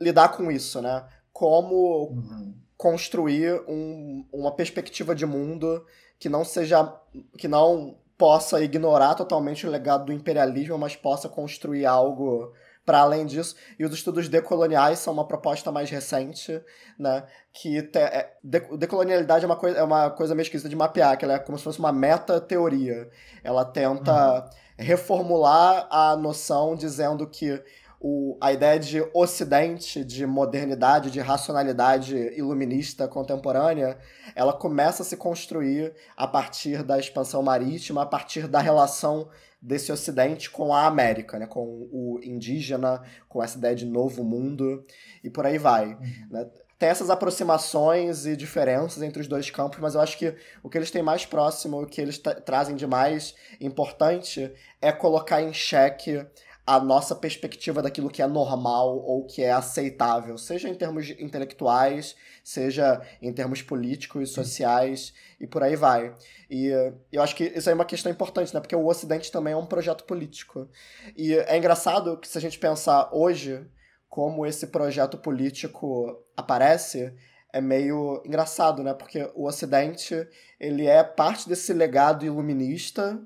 lidar com isso, né? Como uhum construir um, uma perspectiva de mundo que não seja que não possa ignorar totalmente o legado do imperialismo, mas possa construir algo para além disso. E os estudos decoloniais são uma proposta mais recente, né? Que te, é, de, decolonialidade é uma, coisa, é uma coisa meio esquisita de mapear, que ela é como se fosse uma meta-teoria. Ela tenta uhum. reformular a noção dizendo que o, a ideia de ocidente, de modernidade, de racionalidade iluminista contemporânea, ela começa a se construir a partir da expansão marítima, a partir da relação desse ocidente com a América, né? com o indígena, com essa ideia de novo mundo, e por aí vai. Uhum. Né? Tem essas aproximações e diferenças entre os dois campos, mas eu acho que o que eles têm mais próximo, o que eles trazem de mais importante, é colocar em xeque a nossa perspectiva daquilo que é normal ou que é aceitável, seja em termos intelectuais, seja em termos políticos, sociais e por aí vai. E eu acho que isso é uma questão importante, né? Porque o Ocidente também é um projeto político. E é engraçado que se a gente pensar hoje como esse projeto político aparece, é meio engraçado, né? Porque o Ocidente, ele é parte desse legado iluminista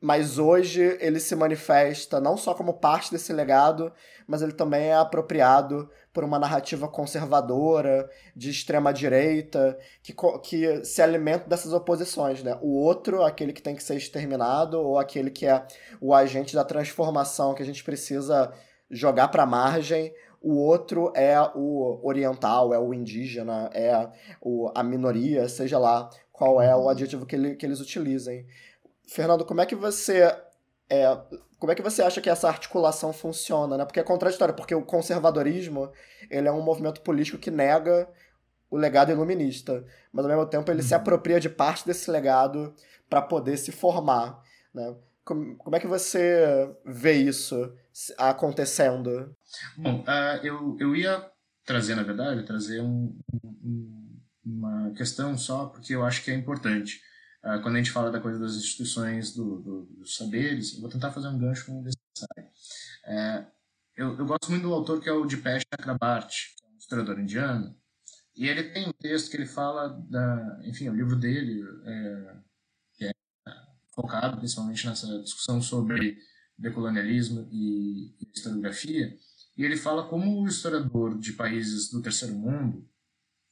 mas hoje ele se manifesta não só como parte desse legado, mas ele também é apropriado por uma narrativa conservadora, de extrema direita, que, que se alimenta dessas oposições, né? O outro, aquele que tem que ser exterminado, ou aquele que é o agente da transformação que a gente precisa jogar para a margem, o outro é o oriental, é o indígena, é o, a minoria, seja lá qual é o adjetivo que, ele, que eles utilizem. Fernando, como é que você é, como é que você acha que essa articulação funciona, né? Porque é contraditório, porque o conservadorismo, ele é um movimento político que nega o legado iluminista, mas ao mesmo tempo ele uhum. se apropria de parte desse legado para poder se formar, né? Como, como é que você vê isso acontecendo? Bom, uh, eu, eu ia trazer, na verdade, trazer um, um, uma questão só, porque eu acho que é importante. Ah, quando a gente fala da coisa das instituições do, do, dos saberes, eu vou tentar fazer um gancho com o necessário. É, eu, eu, gosto muito do autor que é o Dipesh Chakrabarti, que é um historiador indiano, e ele tem um texto que ele fala da, enfim, o livro dele é, que é focado principalmente nessa discussão sobre decolonialismo e, e historiografia, e ele fala como o historiador de países do terceiro mundo,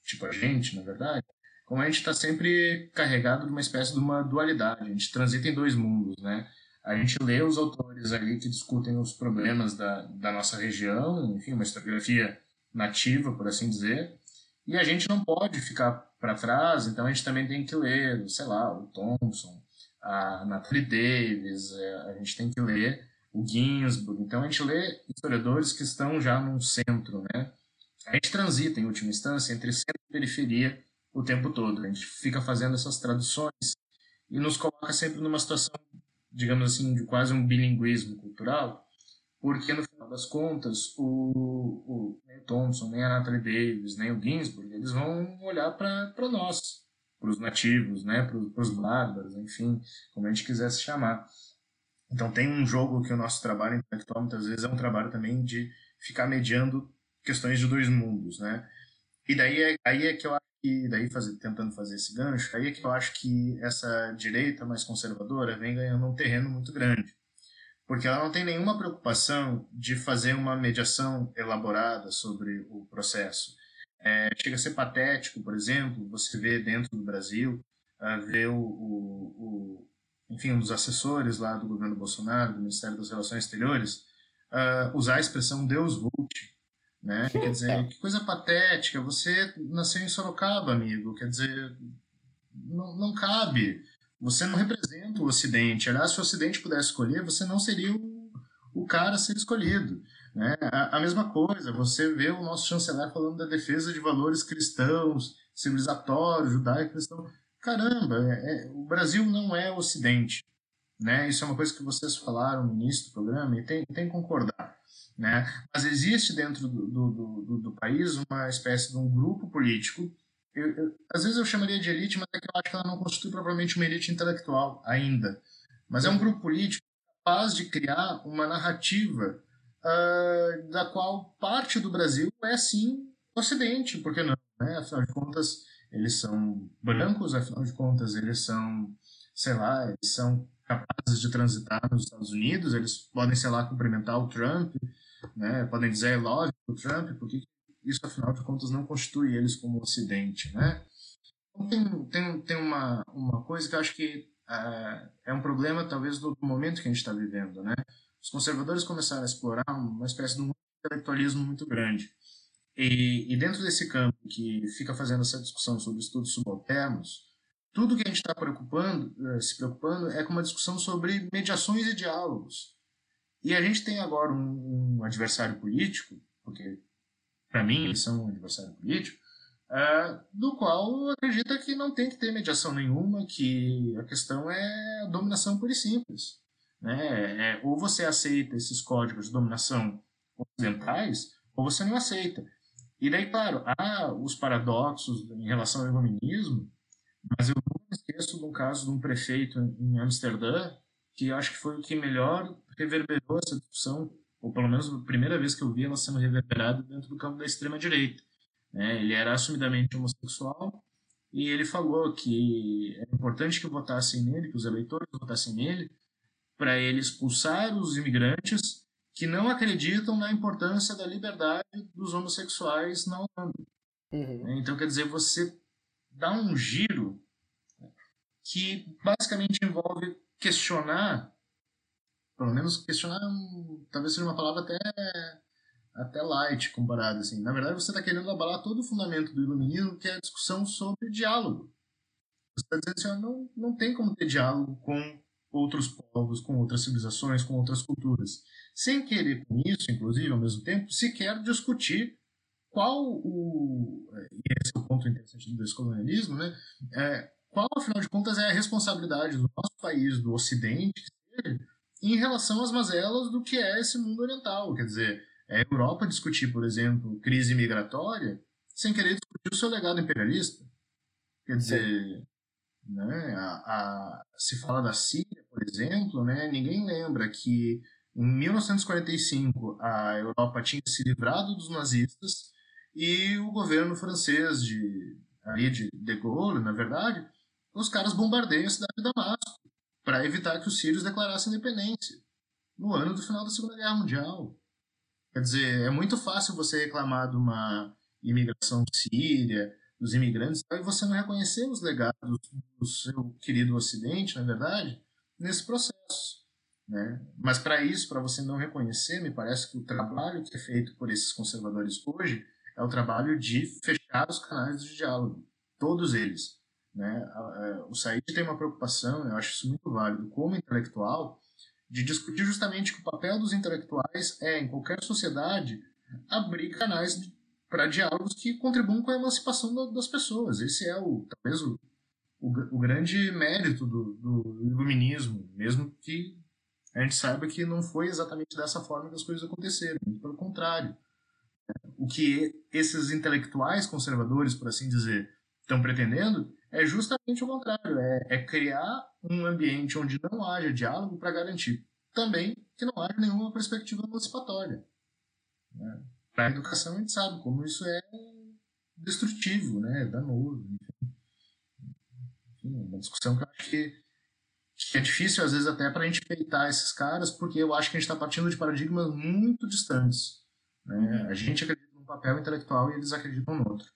tipo a gente, na verdade, como a gente está sempre carregado de uma espécie de uma dualidade, a gente transita em dois mundos, né? A gente lê os autores ali que discutem os problemas da, da nossa região, enfim, uma historiografia nativa, por assim dizer, e a gente não pode ficar para trás, então a gente também tem que ler, sei lá, o Thompson, a Natalie Davis, é, a gente tem que ler o Ginsburg, então a gente lê historiadores que estão já num centro, né? A gente transita, em última instância, entre centro e periferia o tempo todo. A gente fica fazendo essas traduções e nos coloca sempre numa situação, digamos assim, de quase um bilinguismo cultural, porque no final das contas, o, o nem o Thompson, nem a Natalie Davis, nem o Ginsburg, eles vão olhar para nós, para os nativos, né, para os bárbaros, enfim, como a gente quisesse chamar. Então tem um jogo que o nosso trabalho intelectual muitas vezes é um trabalho também de ficar mediando questões de dois mundos, né? E daí é, aí é que eu acho que, daí fazer, tentando fazer esse gancho, aí é que eu acho que essa direita mais conservadora vem ganhando um terreno muito grande. Porque ela não tem nenhuma preocupação de fazer uma mediação elaborada sobre o processo. É, chega a ser patético, por exemplo, você vê dentro do Brasil, uh, o, o, o, enfim, um dos assessores lá do governo Bolsonaro, do Ministério das Relações Exteriores, uh, usar a expressão Deus vult, né? Quer dizer, que coisa patética, você nasceu em Sorocaba, amigo, quer dizer, não, não cabe. Você não representa o Ocidente. Aliás, se o Ocidente pudesse escolher, você não seria o, o cara a ser escolhido. Né? A, a, mesma coisa, você vê o nosso chanceler falando da defesa de valores cristãos, civilizatórios, judaico-cristão. Caramba, é, é, o Brasil não é o Ocidente. Né? Isso é uma coisa que vocês falaram no início do programa e tem, tem que concordar. Né? Mas existe dentro do, do, do, do país uma espécie de um grupo político eu, eu, às vezes eu chamaria de elite, mas é que eu acho que ela não constitui propriamente uma elite intelectual ainda. Mas é um grupo político capaz de criar uma narrativa uh, da qual parte do Brasil é sim Ocidente, por que não? Né? Afinal de contas, eles são brancos, afinal de contas, eles são, sei lá, eles são capazes de transitar nos Estados Unidos, eles podem, sei lá, cumprimentar o Trump, né? podem dizer I love o Trump, porque isso, afinal de contas, não constitui eles como Ocidente. Né? Então, tem, tem, tem uma, uma coisa que eu acho que uh, é um problema, talvez, do momento que a gente está vivendo. Né? os conservadores começaram a explorar uma espécie de um intelectualismo muito grande. E, e, dentro desse campo que fica fazendo essa discussão sobre estudos subalternos, tudo que a gente está preocupando, eh, se preocupando é com uma discussão sobre mediações e diálogos. E a gente tem agora um, um adversário político, porque para mim eles são um adversário político, uh, do qual acredita que não tem que ter mediação nenhuma, que a questão é a dominação pura e simples. Né? É, ou você aceita esses códigos de dominação ocidentais, ou você não aceita. E daí, claro, há os paradoxos em relação ao iluminismo, mas eu não esqueço de um caso de um prefeito em Amsterdã, que acho que foi o que melhor reverberou essa discussão, ou pelo menos a primeira vez que eu vi ela sendo reverberada dentro do campo da extrema-direita. Né? Ele era assumidamente homossexual, e ele falou que é importante que votassem nele, que os eleitores votassem nele, para ele expulsar os imigrantes que não acreditam na importância da liberdade dos homossexuais na Holanda. Uhum. Então, quer dizer, você dá um giro que basicamente envolve questionar, pelo menos questionar, talvez seja uma palavra até até light comparado assim. Na verdade, você está querendo abalar todo o fundamento do iluminismo, que é a discussão sobre diálogo. Você está dizendo assim, não, não tem como ter diálogo com outros povos, com outras civilizações, com outras culturas. Sem querer com isso, inclusive, ao mesmo tempo, se quer discutir qual o. E esse é o ponto interessante do descolonialismo, né? É, qual, afinal de contas, é a responsabilidade do nosso país, do Ocidente, em relação às mazelas do que é esse mundo oriental. Quer dizer, é a Europa discutir, por exemplo, crise migratória sem querer discutir o seu legado imperialista. Quer dizer, né, a, a, se fala da Síria, por exemplo, né, ninguém lembra que em 1945 a Europa tinha se livrado dos nazistas e o governo francês de ali de De Gaulle, na verdade, os caras bombardeiam a cidade de Damasco para evitar que os sírios declarassem independência no ano do final da Segunda Guerra Mundial. Quer dizer, é muito fácil você reclamar de uma imigração síria, dos imigrantes, e você não reconhecer os legados do seu querido Ocidente, na verdade, nesse processo. Né? Mas para isso, para você não reconhecer, me parece que o trabalho que é feito por esses conservadores hoje é o trabalho de fechar os canais de diálogo, todos eles. Né? O Said tem uma preocupação, eu acho isso muito válido, como intelectual, de discutir justamente que o papel dos intelectuais é, em qualquer sociedade, abrir canais para diálogos que contribuam com a emancipação das pessoas. Esse é o talvez o, o, o grande mérito do, do iluminismo, mesmo que a gente saiba que não foi exatamente dessa forma que as coisas aconteceram, muito pelo contrário. O que esses intelectuais conservadores, por assim dizer, estão pretendendo é justamente o contrário, é, é criar um ambiente onde não haja diálogo para garantir também que não haja nenhuma perspectiva emancipatória. Né? Para a educação a gente sabe como isso é destrutivo, né? danoso. Enfim. enfim, uma discussão que eu acho que, que é difícil às vezes até para a gente peitar esses caras, porque eu acho que a gente está partindo de paradigmas muito distantes. Né? Uhum. A gente acredita num papel intelectual e eles acreditam no outro.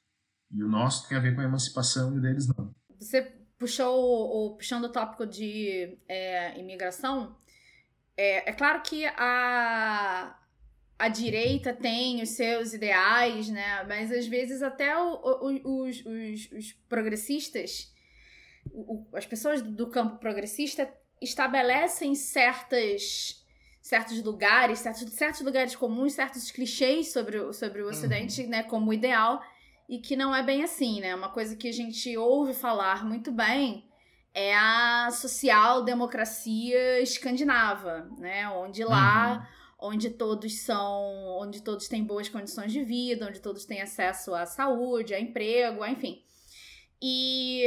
E o nosso tem a ver com a emancipação e o deles não. Você puxou o, puxando o tópico de é, imigração. É, é claro que a, a direita tem os seus ideais, né? Mas às vezes até o, o, os, os, os, progressistas, o, as pessoas do campo progressista estabelecem certas certos lugares, certos, certos lugares comuns, certos clichês sobre, o, sobre o uhum. Ocidente, uhum. né, como ideal, e que não é bem assim, né? Uma coisa que a gente ouve falar muito bem é a social-democracia escandinava, né? Onde lá, uhum. onde todos são, onde todos têm boas condições de vida, onde todos têm acesso à saúde, a emprego, enfim. E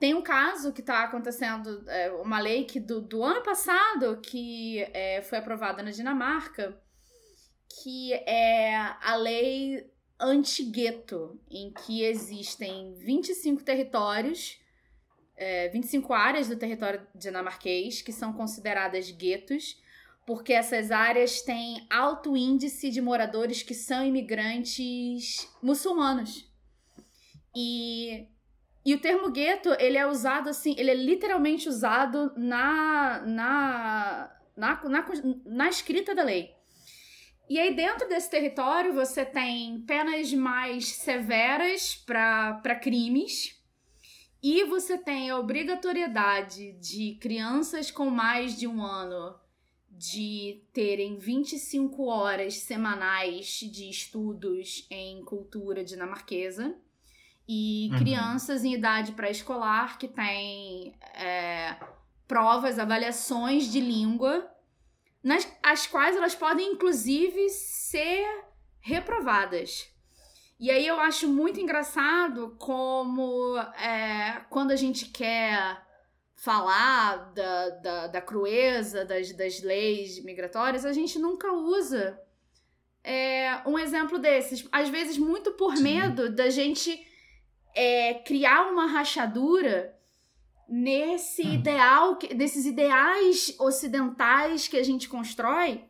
tem um caso que está acontecendo, é, uma lei que do, do ano passado, que é, foi aprovada na Dinamarca, que é a lei anti-gueto, em que existem 25 territórios, é, 25 áreas do território dinamarquês que são consideradas guetos, porque essas áreas têm alto índice de moradores que são imigrantes muçulmanos. E e o termo gueto, ele é usado assim, ele é literalmente usado na, na, na, na, na escrita da lei. E aí, dentro desse território, você tem penas mais severas para crimes. E você tem a obrigatoriedade de crianças com mais de um ano de terem 25 horas semanais de estudos em cultura dinamarquesa e uhum. crianças em idade pré-escolar que têm é, provas, avaliações de língua, nas, as quais elas podem, inclusive, ser reprovadas. E aí eu acho muito engraçado como é, quando a gente quer falar da, da, da crueza das, das leis migratórias, a gente nunca usa é, um exemplo desses. Às vezes, muito por medo da gente é, criar uma rachadura nesse hum. ideal, desses ideais ocidentais que a gente constrói.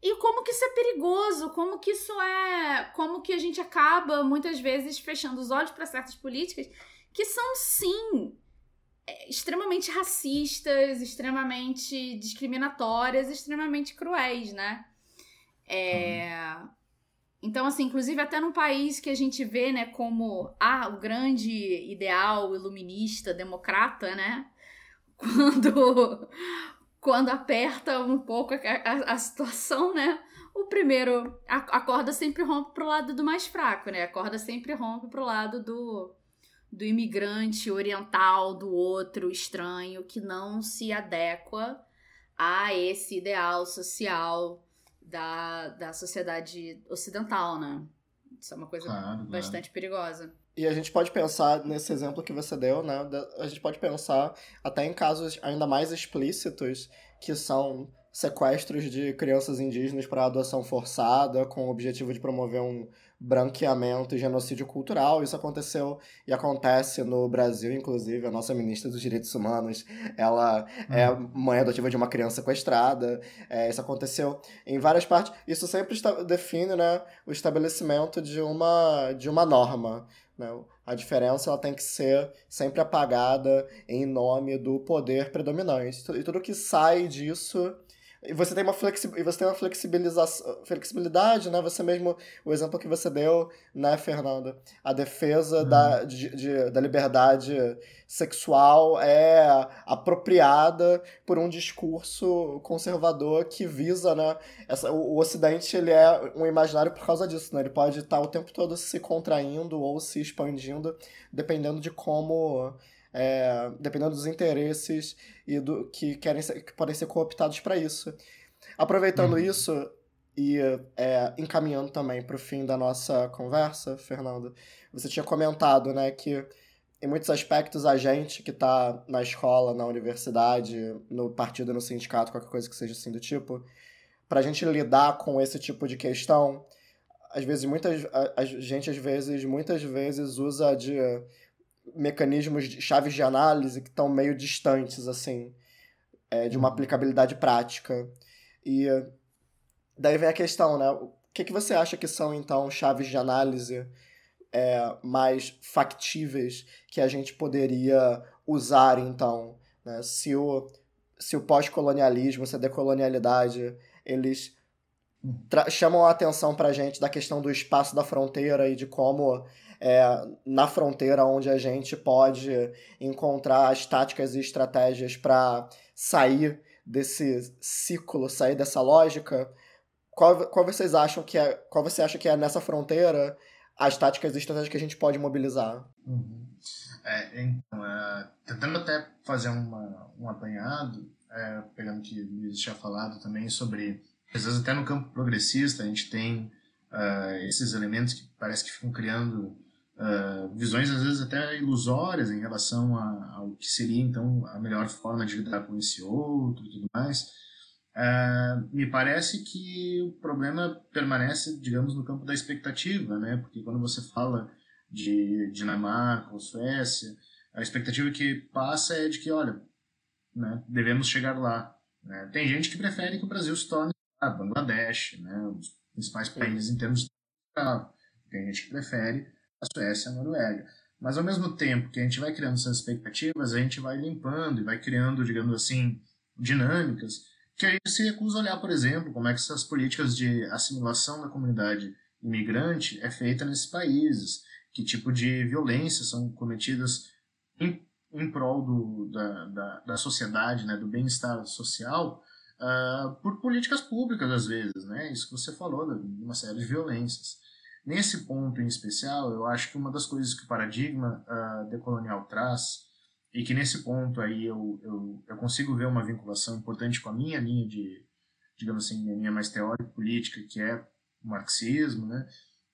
E como que isso é perigoso, como que isso é, como que a gente acaba muitas vezes fechando os olhos para certas políticas que são sim é, extremamente racistas, extremamente discriminatórias, extremamente cruéis, né? É, hum. Então, assim, inclusive até num país que a gente vê, né, como ah, o grande ideal iluminista, democrata, né? Quando, quando aperta um pouco a, a, a situação, né? O primeiro, a, a corda sempre rompe pro lado do mais fraco, né? A corda sempre rompe pro lado do, do imigrante oriental, do outro estranho, que não se adequa a esse ideal social da, da sociedade ocidental, né? Isso é uma coisa claro, bastante claro. perigosa. E a gente pode pensar nesse exemplo que você deu, né? A gente pode pensar até em casos ainda mais explícitos, que são sequestros de crianças indígenas para adoção forçada, com o objetivo de promover um branqueamento e genocídio cultural. Isso aconteceu e acontece no Brasil, inclusive. A nossa ministra dos Direitos Humanos, ela é uhum. mãe adotiva de uma criança sequestrada. É, isso aconteceu em várias partes. Isso sempre define né, o estabelecimento de uma, de uma norma. Né? A diferença ela tem que ser sempre apagada em nome do poder predominante. E tudo que sai disso e você tem uma, flexi você tem uma flexibilização, flexibilidade, né? Você mesmo, o exemplo que você deu, né, Fernanda? A defesa uhum. da, de, de, da liberdade sexual é apropriada por um discurso conservador que visa, né? Essa, o, o Ocidente, ele é um imaginário por causa disso, né? Ele pode estar o tempo todo se contraindo ou se expandindo, dependendo de como é, dependendo dos interesses e do que querem ser, que podem ser cooptados para isso. Aproveitando uhum. isso e é, encaminhando também para o fim da nossa conversa, Fernando, você tinha comentado, né, que em muitos aspectos a gente que está na escola, na universidade, no partido, no sindicato, qualquer coisa que seja assim do tipo, para a gente lidar com esse tipo de questão, às vezes muitas a, a gente às vezes muitas vezes usa de mecanismos de chaves de análise que estão meio distantes assim é, de uma uhum. aplicabilidade prática e daí vem a questão né o que, que você acha que são então chaves de análise é, mais factíveis que a gente poderia usar então né? se o se o pós-colonialismo se a decolonialidade eles chamam a atenção para a gente da questão do espaço da fronteira e de como é, na fronteira onde a gente pode encontrar as táticas e estratégias para sair desse ciclo, sair dessa lógica. Qual, qual vocês acham que é, qual você acha que é nessa fronteira as táticas e estratégias que a gente pode mobilizar? Uhum. É, então, é, tentando até fazer uma, um apanhado, é, pegando o que o Luiz tinha falado também sobre às vezes até no campo progressista a gente tem uh, esses elementos que parece que ficam criando uh, visões às vezes até ilusórias em relação ao que seria então a melhor forma de lidar com esse outro e tudo mais. Uh, me parece que o problema permanece, digamos, no campo da expectativa, né? Porque quando você fala de Dinamarca ou Suécia, a expectativa que passa é de que, olha, né, devemos chegar lá. Né? Tem gente que prefere que o Brasil se torne a Bangladesh, né, os principais países em termos de Tem gente que prefere a Suécia e a Noruega. Mas ao mesmo tempo que a gente vai criando essas expectativas, a gente vai limpando e vai criando, digamos assim, dinâmicas que a gente se recusa a olhar, por exemplo, como é que essas políticas de assimilação da comunidade imigrante é feita nesses países, que tipo de violências são cometidas em, em prol do, da, da, da sociedade, né, do bem-estar social, uh, por políticas públicas, às vezes, né? Isso que você falou, de uma série de violências. Nesse ponto em especial, eu acho que uma das coisas que o paradigma uh, decolonial traz, e que nesse ponto aí eu, eu, eu consigo ver uma vinculação importante com a minha linha de, digamos assim, minha linha mais teórico-política, que é o marxismo, né?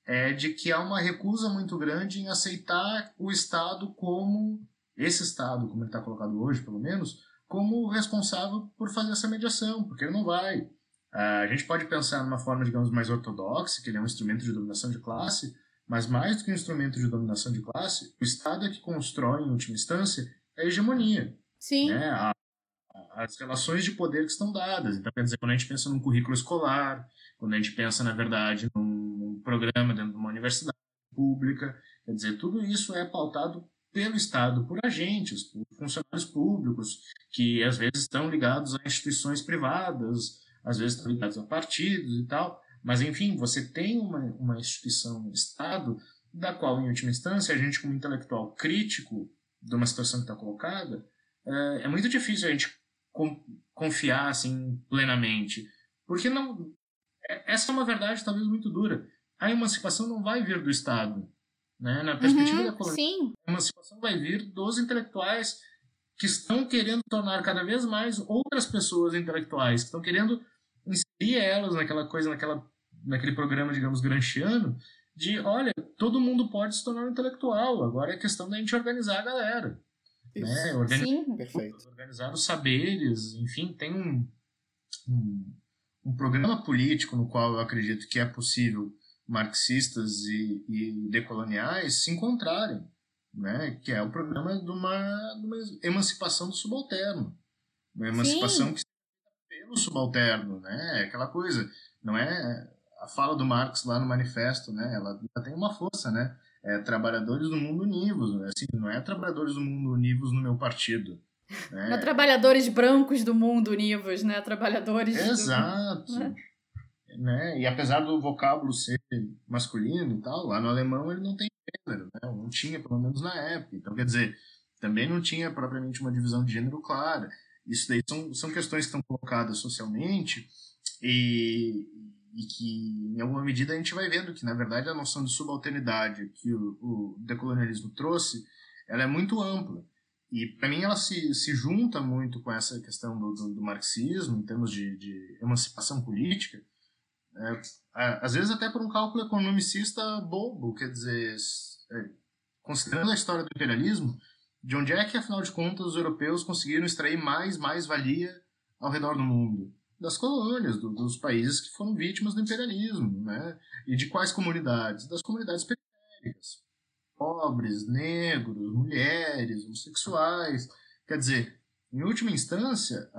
É de que há uma recusa muito grande em aceitar o Estado como esse Estado, como ele está colocado hoje, pelo menos, como responsável por fazer essa mediação, porque ele não vai. Ah, a gente pode pensar numa forma, digamos, mais ortodoxa, que ele é um instrumento de dominação de classe, mas mais do que um instrumento de dominação de classe, o Estado é que constrói, em última instância, a hegemonia. Sim. Né? A, as relações de poder que estão dadas. Então, quer dizer, quando a gente pensa num currículo escolar, quando a gente pensa, na verdade, num programa dentro de uma universidade pública, quer dizer, tudo isso é pautado pelo Estado, por agentes, por funcionários públicos, que às vezes estão ligados a instituições privadas, às vezes estão ligados a partidos e tal. Mas, enfim, você tem uma, uma instituição, um Estado, da qual, em última instância, a gente, como intelectual crítico de uma situação que está colocada, é, é, muito difícil a gente confiar assim plenamente. Porque não. É, essa é uma verdade talvez muito dura. A emancipação não vai vir do Estado. Né? Na perspectiva uhum, da colonização, a emancipação vai vir dos intelectuais que estão querendo tornar cada vez mais outras pessoas intelectuais, que estão querendo inserir elas naquela coisa, naquela, naquele programa, digamos, granchiano, de, olha, todo mundo pode se tornar um intelectual, agora é questão da gente organizar a galera. Né? Organizar, Sim, perfeito. Organizar os saberes, enfim, tem um, um, um programa político no qual eu acredito que é possível marxistas e, e decoloniais se encontrarem, né? que é o problema de uma, de uma emancipação do subalterno. Uma emancipação Sim. que pelo subalterno, né? É aquela coisa, não é a fala do Marx lá no manifesto, né? Ela, ela tem uma força, né? É trabalhadores do mundo univos, né? assim, não é trabalhadores do mundo univos no meu partido. Né? Não é trabalhadores brancos do mundo univos, né? Trabalhadores. Exato. Do... Né? né? E apesar do vocábulo ser masculino e tal, lá no alemão ele não tem gênero, né? Não tinha, pelo menos na época. Então, quer dizer, também não tinha propriamente uma divisão de gênero clara. Isso daí são, são questões que estão colocadas socialmente e, e que, em alguma medida, a gente vai vendo que, na verdade, a noção de subalternidade que o, o decolonialismo trouxe, ela é muito ampla. e para mim ela se, se junta muito com essa questão do, do, do marxismo, em termos de, de emancipação política, é, às vezes até por um cálculo economicista bobo, quer dizer, é, considerando a história do imperialismo, de onde é que, afinal de contas, os europeus conseguiram extrair mais mais-valia ao redor do mundo? Das colônias, do, dos países que foram vítimas do imperialismo, né? E de quais comunidades? Das comunidades periféricas. Pobres, negros, mulheres, homossexuais. Quer dizer, em última instância,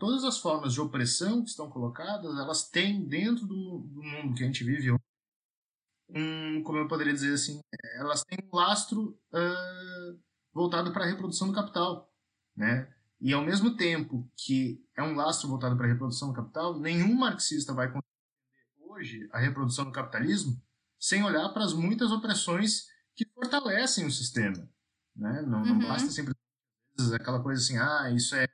todas as formas de opressão que estão colocadas, elas têm dentro do, do mundo que a gente vive hoje, um, como eu poderia dizer assim, elas têm um lastro uh, voltado para a reprodução do capital, né? E ao mesmo tempo que é um lastro voltado para a reprodução do capital, nenhum marxista vai conseguir hoje a reprodução do capitalismo sem olhar para as muitas opressões que fortalecem o sistema, né? Não, uhum. não basta sempre aquela coisa assim, ah, isso é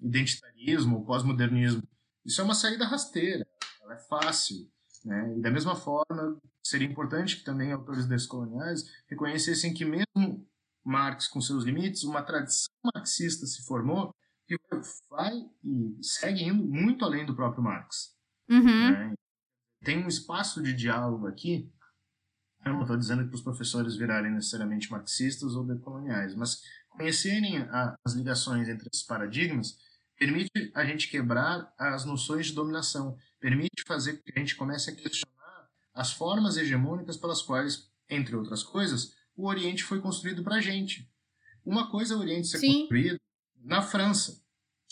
identitarismo, pós-modernismo. Isso é uma saída rasteira, ela é fácil, né? E da mesma forma, seria importante que também autores descoloniais reconhecessem que mesmo Marx com seus limites, uma tradição marxista se formou que vai e segue indo muito além do próprio Marx. Uhum. Né? Tem um espaço de diálogo aqui. Eu não estou dizendo que os professores virarem necessariamente marxistas ou decoloniais, mas conhecerem a, as ligações entre esses paradigmas permite a gente quebrar as noções de dominação, permite fazer com que a gente comece a questionar as formas hegemônicas pelas quais, entre outras coisas, o Oriente foi construído para a gente. Uma coisa é o Oriente ser Sim. construído na França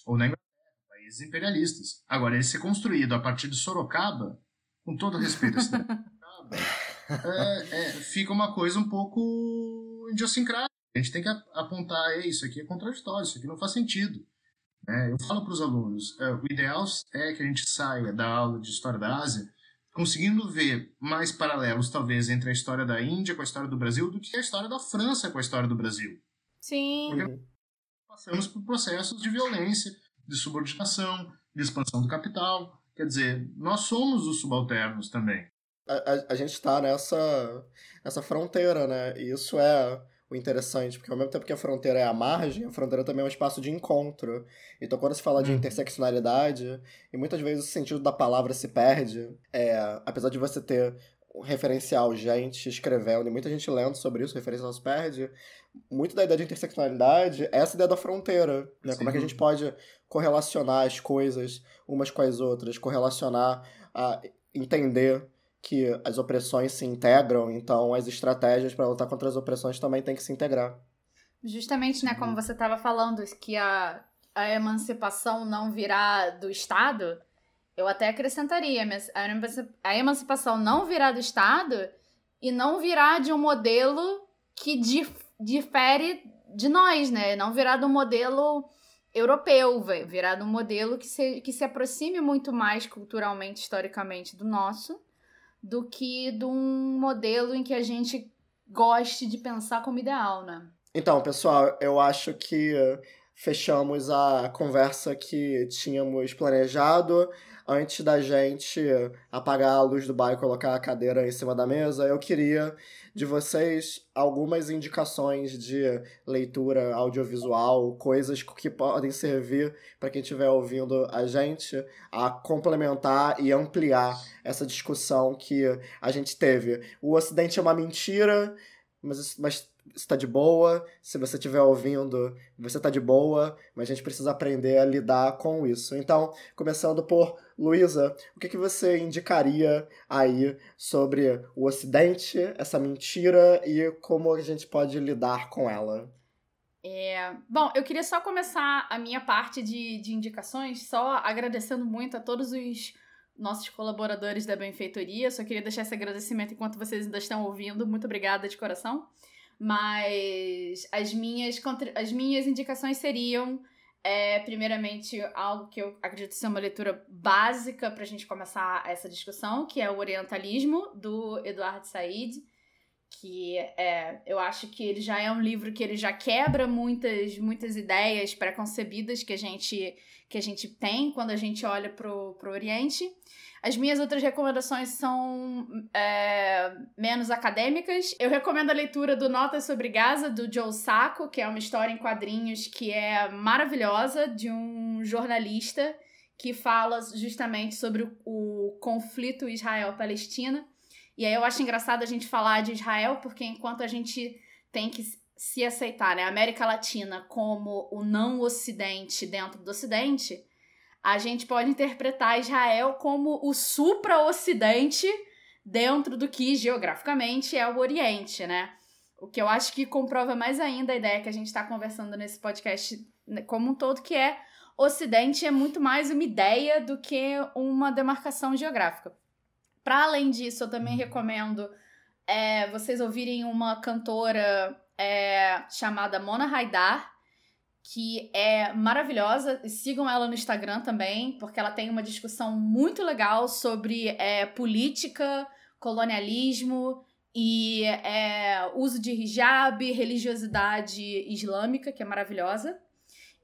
ou na Inglaterra, países imperialistas. Agora, ele ser construído a partir de Sorocaba, com todo respeito a Sorocaba, é, é, fica uma coisa um pouco idiosincrática. A gente tem que apontar, isso aqui é contraditório, isso aqui não faz sentido. É, eu falo para os alunos, é, o ideal é que a gente saia da aula de História da Ásia conseguindo ver mais paralelos, talvez, entre a história da Índia com a história do Brasil do que a história da França com a história do Brasil. Sim. Porque passamos por processos de violência, de subordinação, de expansão do capital. Quer dizer, nós somos os subalternos também. A, a, a gente está nessa, nessa fronteira, né? E isso é o interessante, porque ao mesmo tempo que a fronteira é a margem, a fronteira também é um espaço de encontro. Então, quando se fala de uhum. interseccionalidade, e muitas vezes o sentido da palavra se perde, é, apesar de você ter um referencial, gente escrevendo e muita gente lendo sobre isso, o referencial se perde, muito da ideia de interseccionalidade é essa ideia da fronteira, né? Como é que a gente pode correlacionar as coisas umas com as outras, correlacionar, a entender que as opressões se integram, então as estratégias para lutar contra as opressões também têm que se integrar. Justamente, né, como você estava falando, que a, a emancipação não virá do Estado, eu até acrescentaria, mas a emancipação não virá do Estado e não virá de um modelo que dif difere de nós, né? Não virá do modelo europeu, virá de um modelo que se, que se aproxime muito mais culturalmente, historicamente do nosso do que de um modelo em que a gente goste de pensar como ideal, né? Então, pessoal, eu acho que fechamos a conversa que tínhamos planejado. Antes da gente apagar a luz do bar e colocar a cadeira em cima da mesa, eu queria de vocês algumas indicações de leitura audiovisual, coisas que podem servir para quem estiver ouvindo a gente a complementar e ampliar essa discussão que a gente teve. O Ocidente é uma mentira, mas, mas está de boa. Se você estiver ouvindo, você está de boa, mas a gente precisa aprender a lidar com isso. Então, começando por Luísa, o que, que você indicaria aí sobre o Ocidente, essa mentira e como a gente pode lidar com ela? É, bom, eu queria só começar a minha parte de, de indicações, só agradecendo muito a todos os nossos colaboradores da benfeitoria. Só queria deixar esse agradecimento enquanto vocês ainda estão ouvindo. Muito obrigada de coração. Mas as minhas, as minhas indicações seriam, é, primeiramente, algo que eu acredito ser uma leitura básica para a gente começar essa discussão, que é o Orientalismo, do Eduardo Said, que é, eu acho que ele já é um livro que ele já quebra muitas muitas ideias pré-concebidas que a gente que a gente tem quando a gente olha pro, pro Oriente. As minhas outras recomendações são é, menos acadêmicas. Eu recomendo a leitura do Notas sobre Gaza, do Joe Sacco, que é uma história em quadrinhos que é maravilhosa, de um jornalista que fala justamente sobre o, o conflito Israel-Palestina. E aí eu acho engraçado a gente falar de Israel, porque enquanto a gente tem que se aceitar, né, a América Latina como o não ocidente dentro do ocidente, a gente pode interpretar Israel como o supra-ocidente dentro do que geograficamente é o Oriente, né? O que eu acho que comprova mais ainda a ideia que a gente está conversando nesse podcast como um todo, que é Ocidente é muito mais uma ideia do que uma demarcação geográfica. Para além disso, eu também recomendo é, vocês ouvirem uma cantora é, chamada Mona Haidar, que é maravilhosa. Sigam ela no Instagram também, porque ela tem uma discussão muito legal sobre é, política, colonialismo e é, uso de hijab, religiosidade islâmica, que é maravilhosa.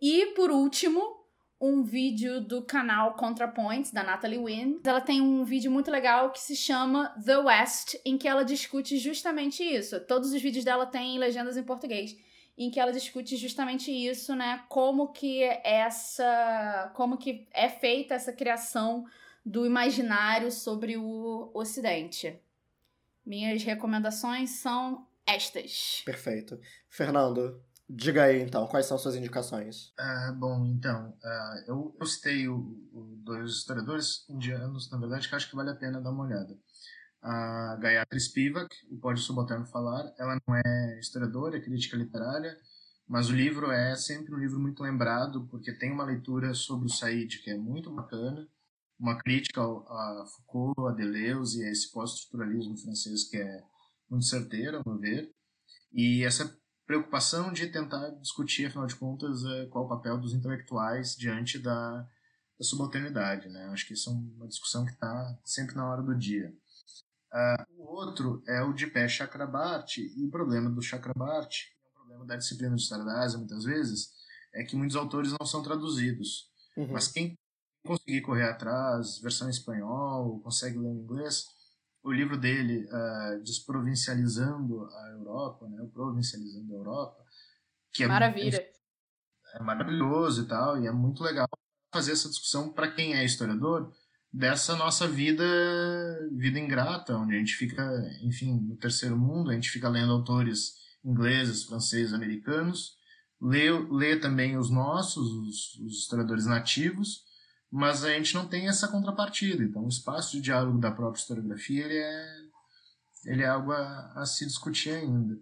E, por último, um vídeo do canal ContraPoints, da Natalie Wynn. Ela tem um vídeo muito legal que se chama The West, em que ela discute justamente isso. Todos os vídeos dela têm legendas em português. Em que ela discute justamente isso, né? Como que essa. como que é feita essa criação do imaginário sobre o Ocidente. Minhas recomendações são estas. Perfeito. Fernando, Diga aí, então, quais são suas indicações? Uh, bom, então, uh, eu, eu citei o, o, dois historiadores indianos, na verdade, que acho que vale a pena dar uma olhada. A Gayatri Spivak, o Pode Subalterno Falar, ela não é historiadora, é crítica literária, mas o livro é sempre um livro muito lembrado, porque tem uma leitura sobre o Said que é muito bacana, uma crítica a Foucault, a Deleuze a esse pós-estruturalismo francês que é muito certeira, a meu ver. E essa preocupação de tentar discutir, afinal de contas, é, qual o papel dos intelectuais diante da, da subalternidade. Né? Acho que isso é uma discussão que está sempre na hora do dia. Uh, o outro é o de pé Chakrabarti, e o problema do Chakrabarti, é um problema da disciplina de História da Ásia, muitas vezes, é que muitos autores não são traduzidos. Uhum. Mas quem conseguir correr atrás, versão em espanhol, consegue ler em inglês, o livro dele, uh, Desprovincializando a Europa, né, Provincializando a Europa, que é, Maravilha. É, é maravilhoso e tal, e é muito legal fazer essa discussão para quem é historiador dessa nossa vida vida ingrata, onde a gente fica, enfim, no terceiro mundo, a gente fica lendo autores ingleses, franceses, americanos, lê, lê também os nossos, os, os historiadores nativos, mas a gente não tem essa contrapartida. Então, o espaço de diálogo da própria historiografia ele é, ele é algo a, a se discutir ainda.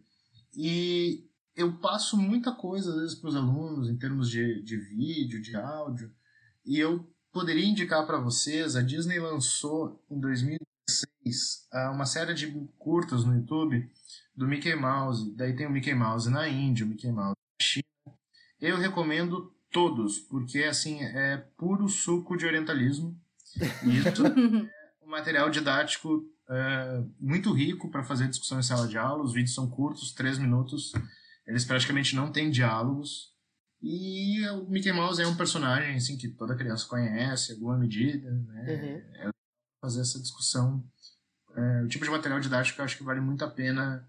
E eu passo muita coisa, às vezes, para os alunos, em termos de, de vídeo, de áudio, e eu poderia indicar para vocês: a Disney lançou em 2016 ah, uma série de curtas no YouTube do Mickey Mouse. Daí tem o Mickey Mouse na Índia, o Mickey Mouse na China. Eu recomendo todos, porque assim é puro suco de orientalismo. Isso é um material didático é, muito rico para fazer discussão em sala de aula. Os vídeos são curtos, três minutos. Eles praticamente não têm diálogos. E o Mickey Mouse é um personagem assim que toda criança conhece, em alguma medida, né? Uhum. É fazer essa discussão. É, o tipo de material didático que eu acho que vale muito a pena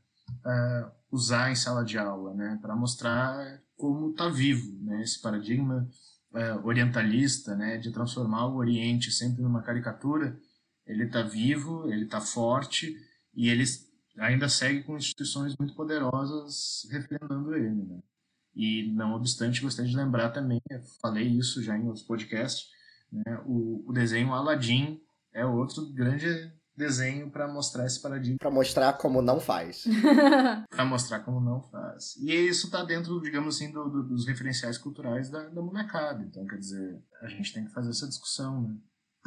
uh, usar em sala de aula, né? Para mostrar como está vivo, né? Esse paradigma é, orientalista, né? De transformar o Oriente sempre numa caricatura, ele está vivo, ele está forte e ele ainda segue com instituições muito poderosas referendando ele, né? E não obstante, gostaria de lembrar também, falei isso já em outros podcasts, né? O, o desenho Aladdin é outro grande desenho para mostrar esse paradigma. Para mostrar como não faz. para mostrar como não faz. E isso tá dentro, digamos assim, do, do, dos referenciais culturais da, da molecada. Então, quer dizer, a gente tem que fazer essa discussão, né?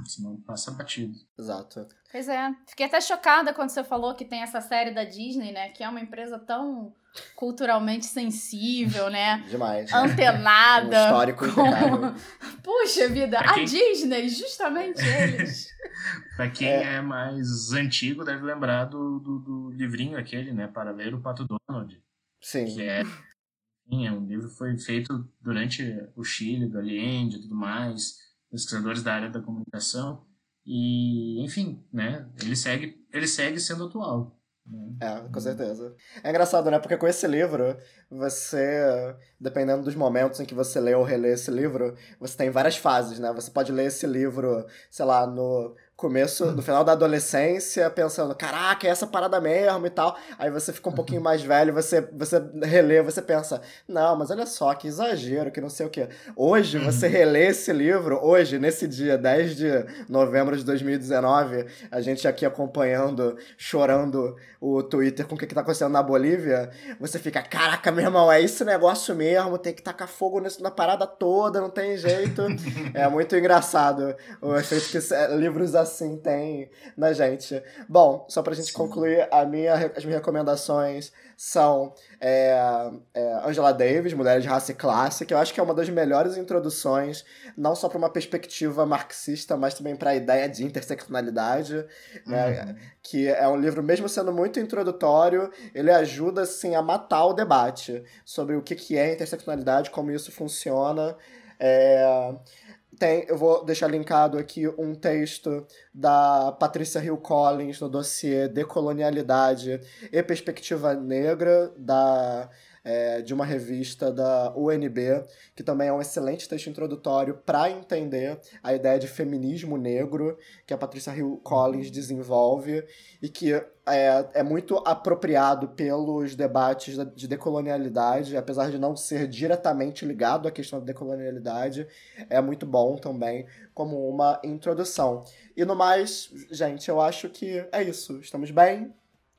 Senão passa batido. Exato. Pois é. Fiquei até chocada quando você falou que tem essa série da Disney, né? Que é uma empresa tão culturalmente sensível, né? Demais. Antenada. Um histórico com... impecável. Puxa vida, Pra a quem- Disney, justamente eles. Pra quem É. é. mais antigo, deve lembrar do, do, do livrinho aquele, né? Para ler o Pato Donald. Sim. Que é, é um livro que foi feito durante o Chile, do Allende e tudo mais, pesquisadores da área da comunicação. E, enfim, né? Ele segue, ele segue sendo atual. Né? É, com certeza. É engraçado, né? Porque com esse livro, você, dependendo dos momentos em que você lê ou relê esse livro, você tem várias fases, né? Você pode ler esse livro, sei lá, no começo, no final da adolescência, pensando, caraca, é essa parada mesmo e tal. Aí você fica um pouquinho mais velho, você, você relê, você pensa, não, mas olha só, que exagero, que não sei o quê. Hoje, você relê esse livro, hoje, nesse dia, 10 de novembro de 2019, a gente aqui acompanhando, chorando o Twitter com o que, que tá acontecendo na Bolívia, você fica, caraca, meu irmão, é esse negócio mesmo, tem que tacar fogo nisso, na parada toda, não tem jeito. é muito engraçado o efeito que esse- livros assim têm na gente. Bom, só pra gente Sim. concluir, a minha, as minhas recomendações são é, é, Angela Davis, Mulheres de Raça e Classe, que eu acho que é uma das melhores introduções, não só para uma perspectiva marxista, mas também para a ideia de interseccionalidade, né? Uhum. que é um livro, mesmo sendo muito introdutório, ele ajuda assim, a matar o debate sobre o que, que é interseccionalidade, como isso funciona. É, tem, eu vou deixar linkado aqui um texto da Patrícia Hill Collins no dossiê Decolonialidade e Perspectiva Negra da, é, de uma revista da UNB, que também é um excelente texto introdutório para entender a ideia de feminismo negro que a Patrícia Hill Collins desenvolve e que é, é muito apropriado pelos debates de decolonialidade, apesar de não ser diretamente ligado à questão da decolonialidade, é muito bom também como uma introdução. E no mais, gente, eu acho que é isso. Estamos bem?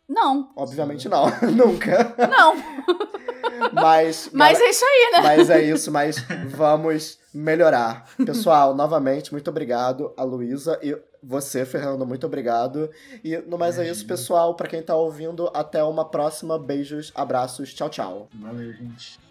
Não, Obviamente não, nunca. não. Mas, Mas é isso aí, né? mas é isso, mas vamos melhorar. Pessoal, novamente, muito obrigado a Luísa e você, Fernando, muito obrigado. E no mais é isso, pessoal. Pra quem tá ouvindo, até uma próxima. Beijos, abraços, tchau, tchau. Valeu, gente.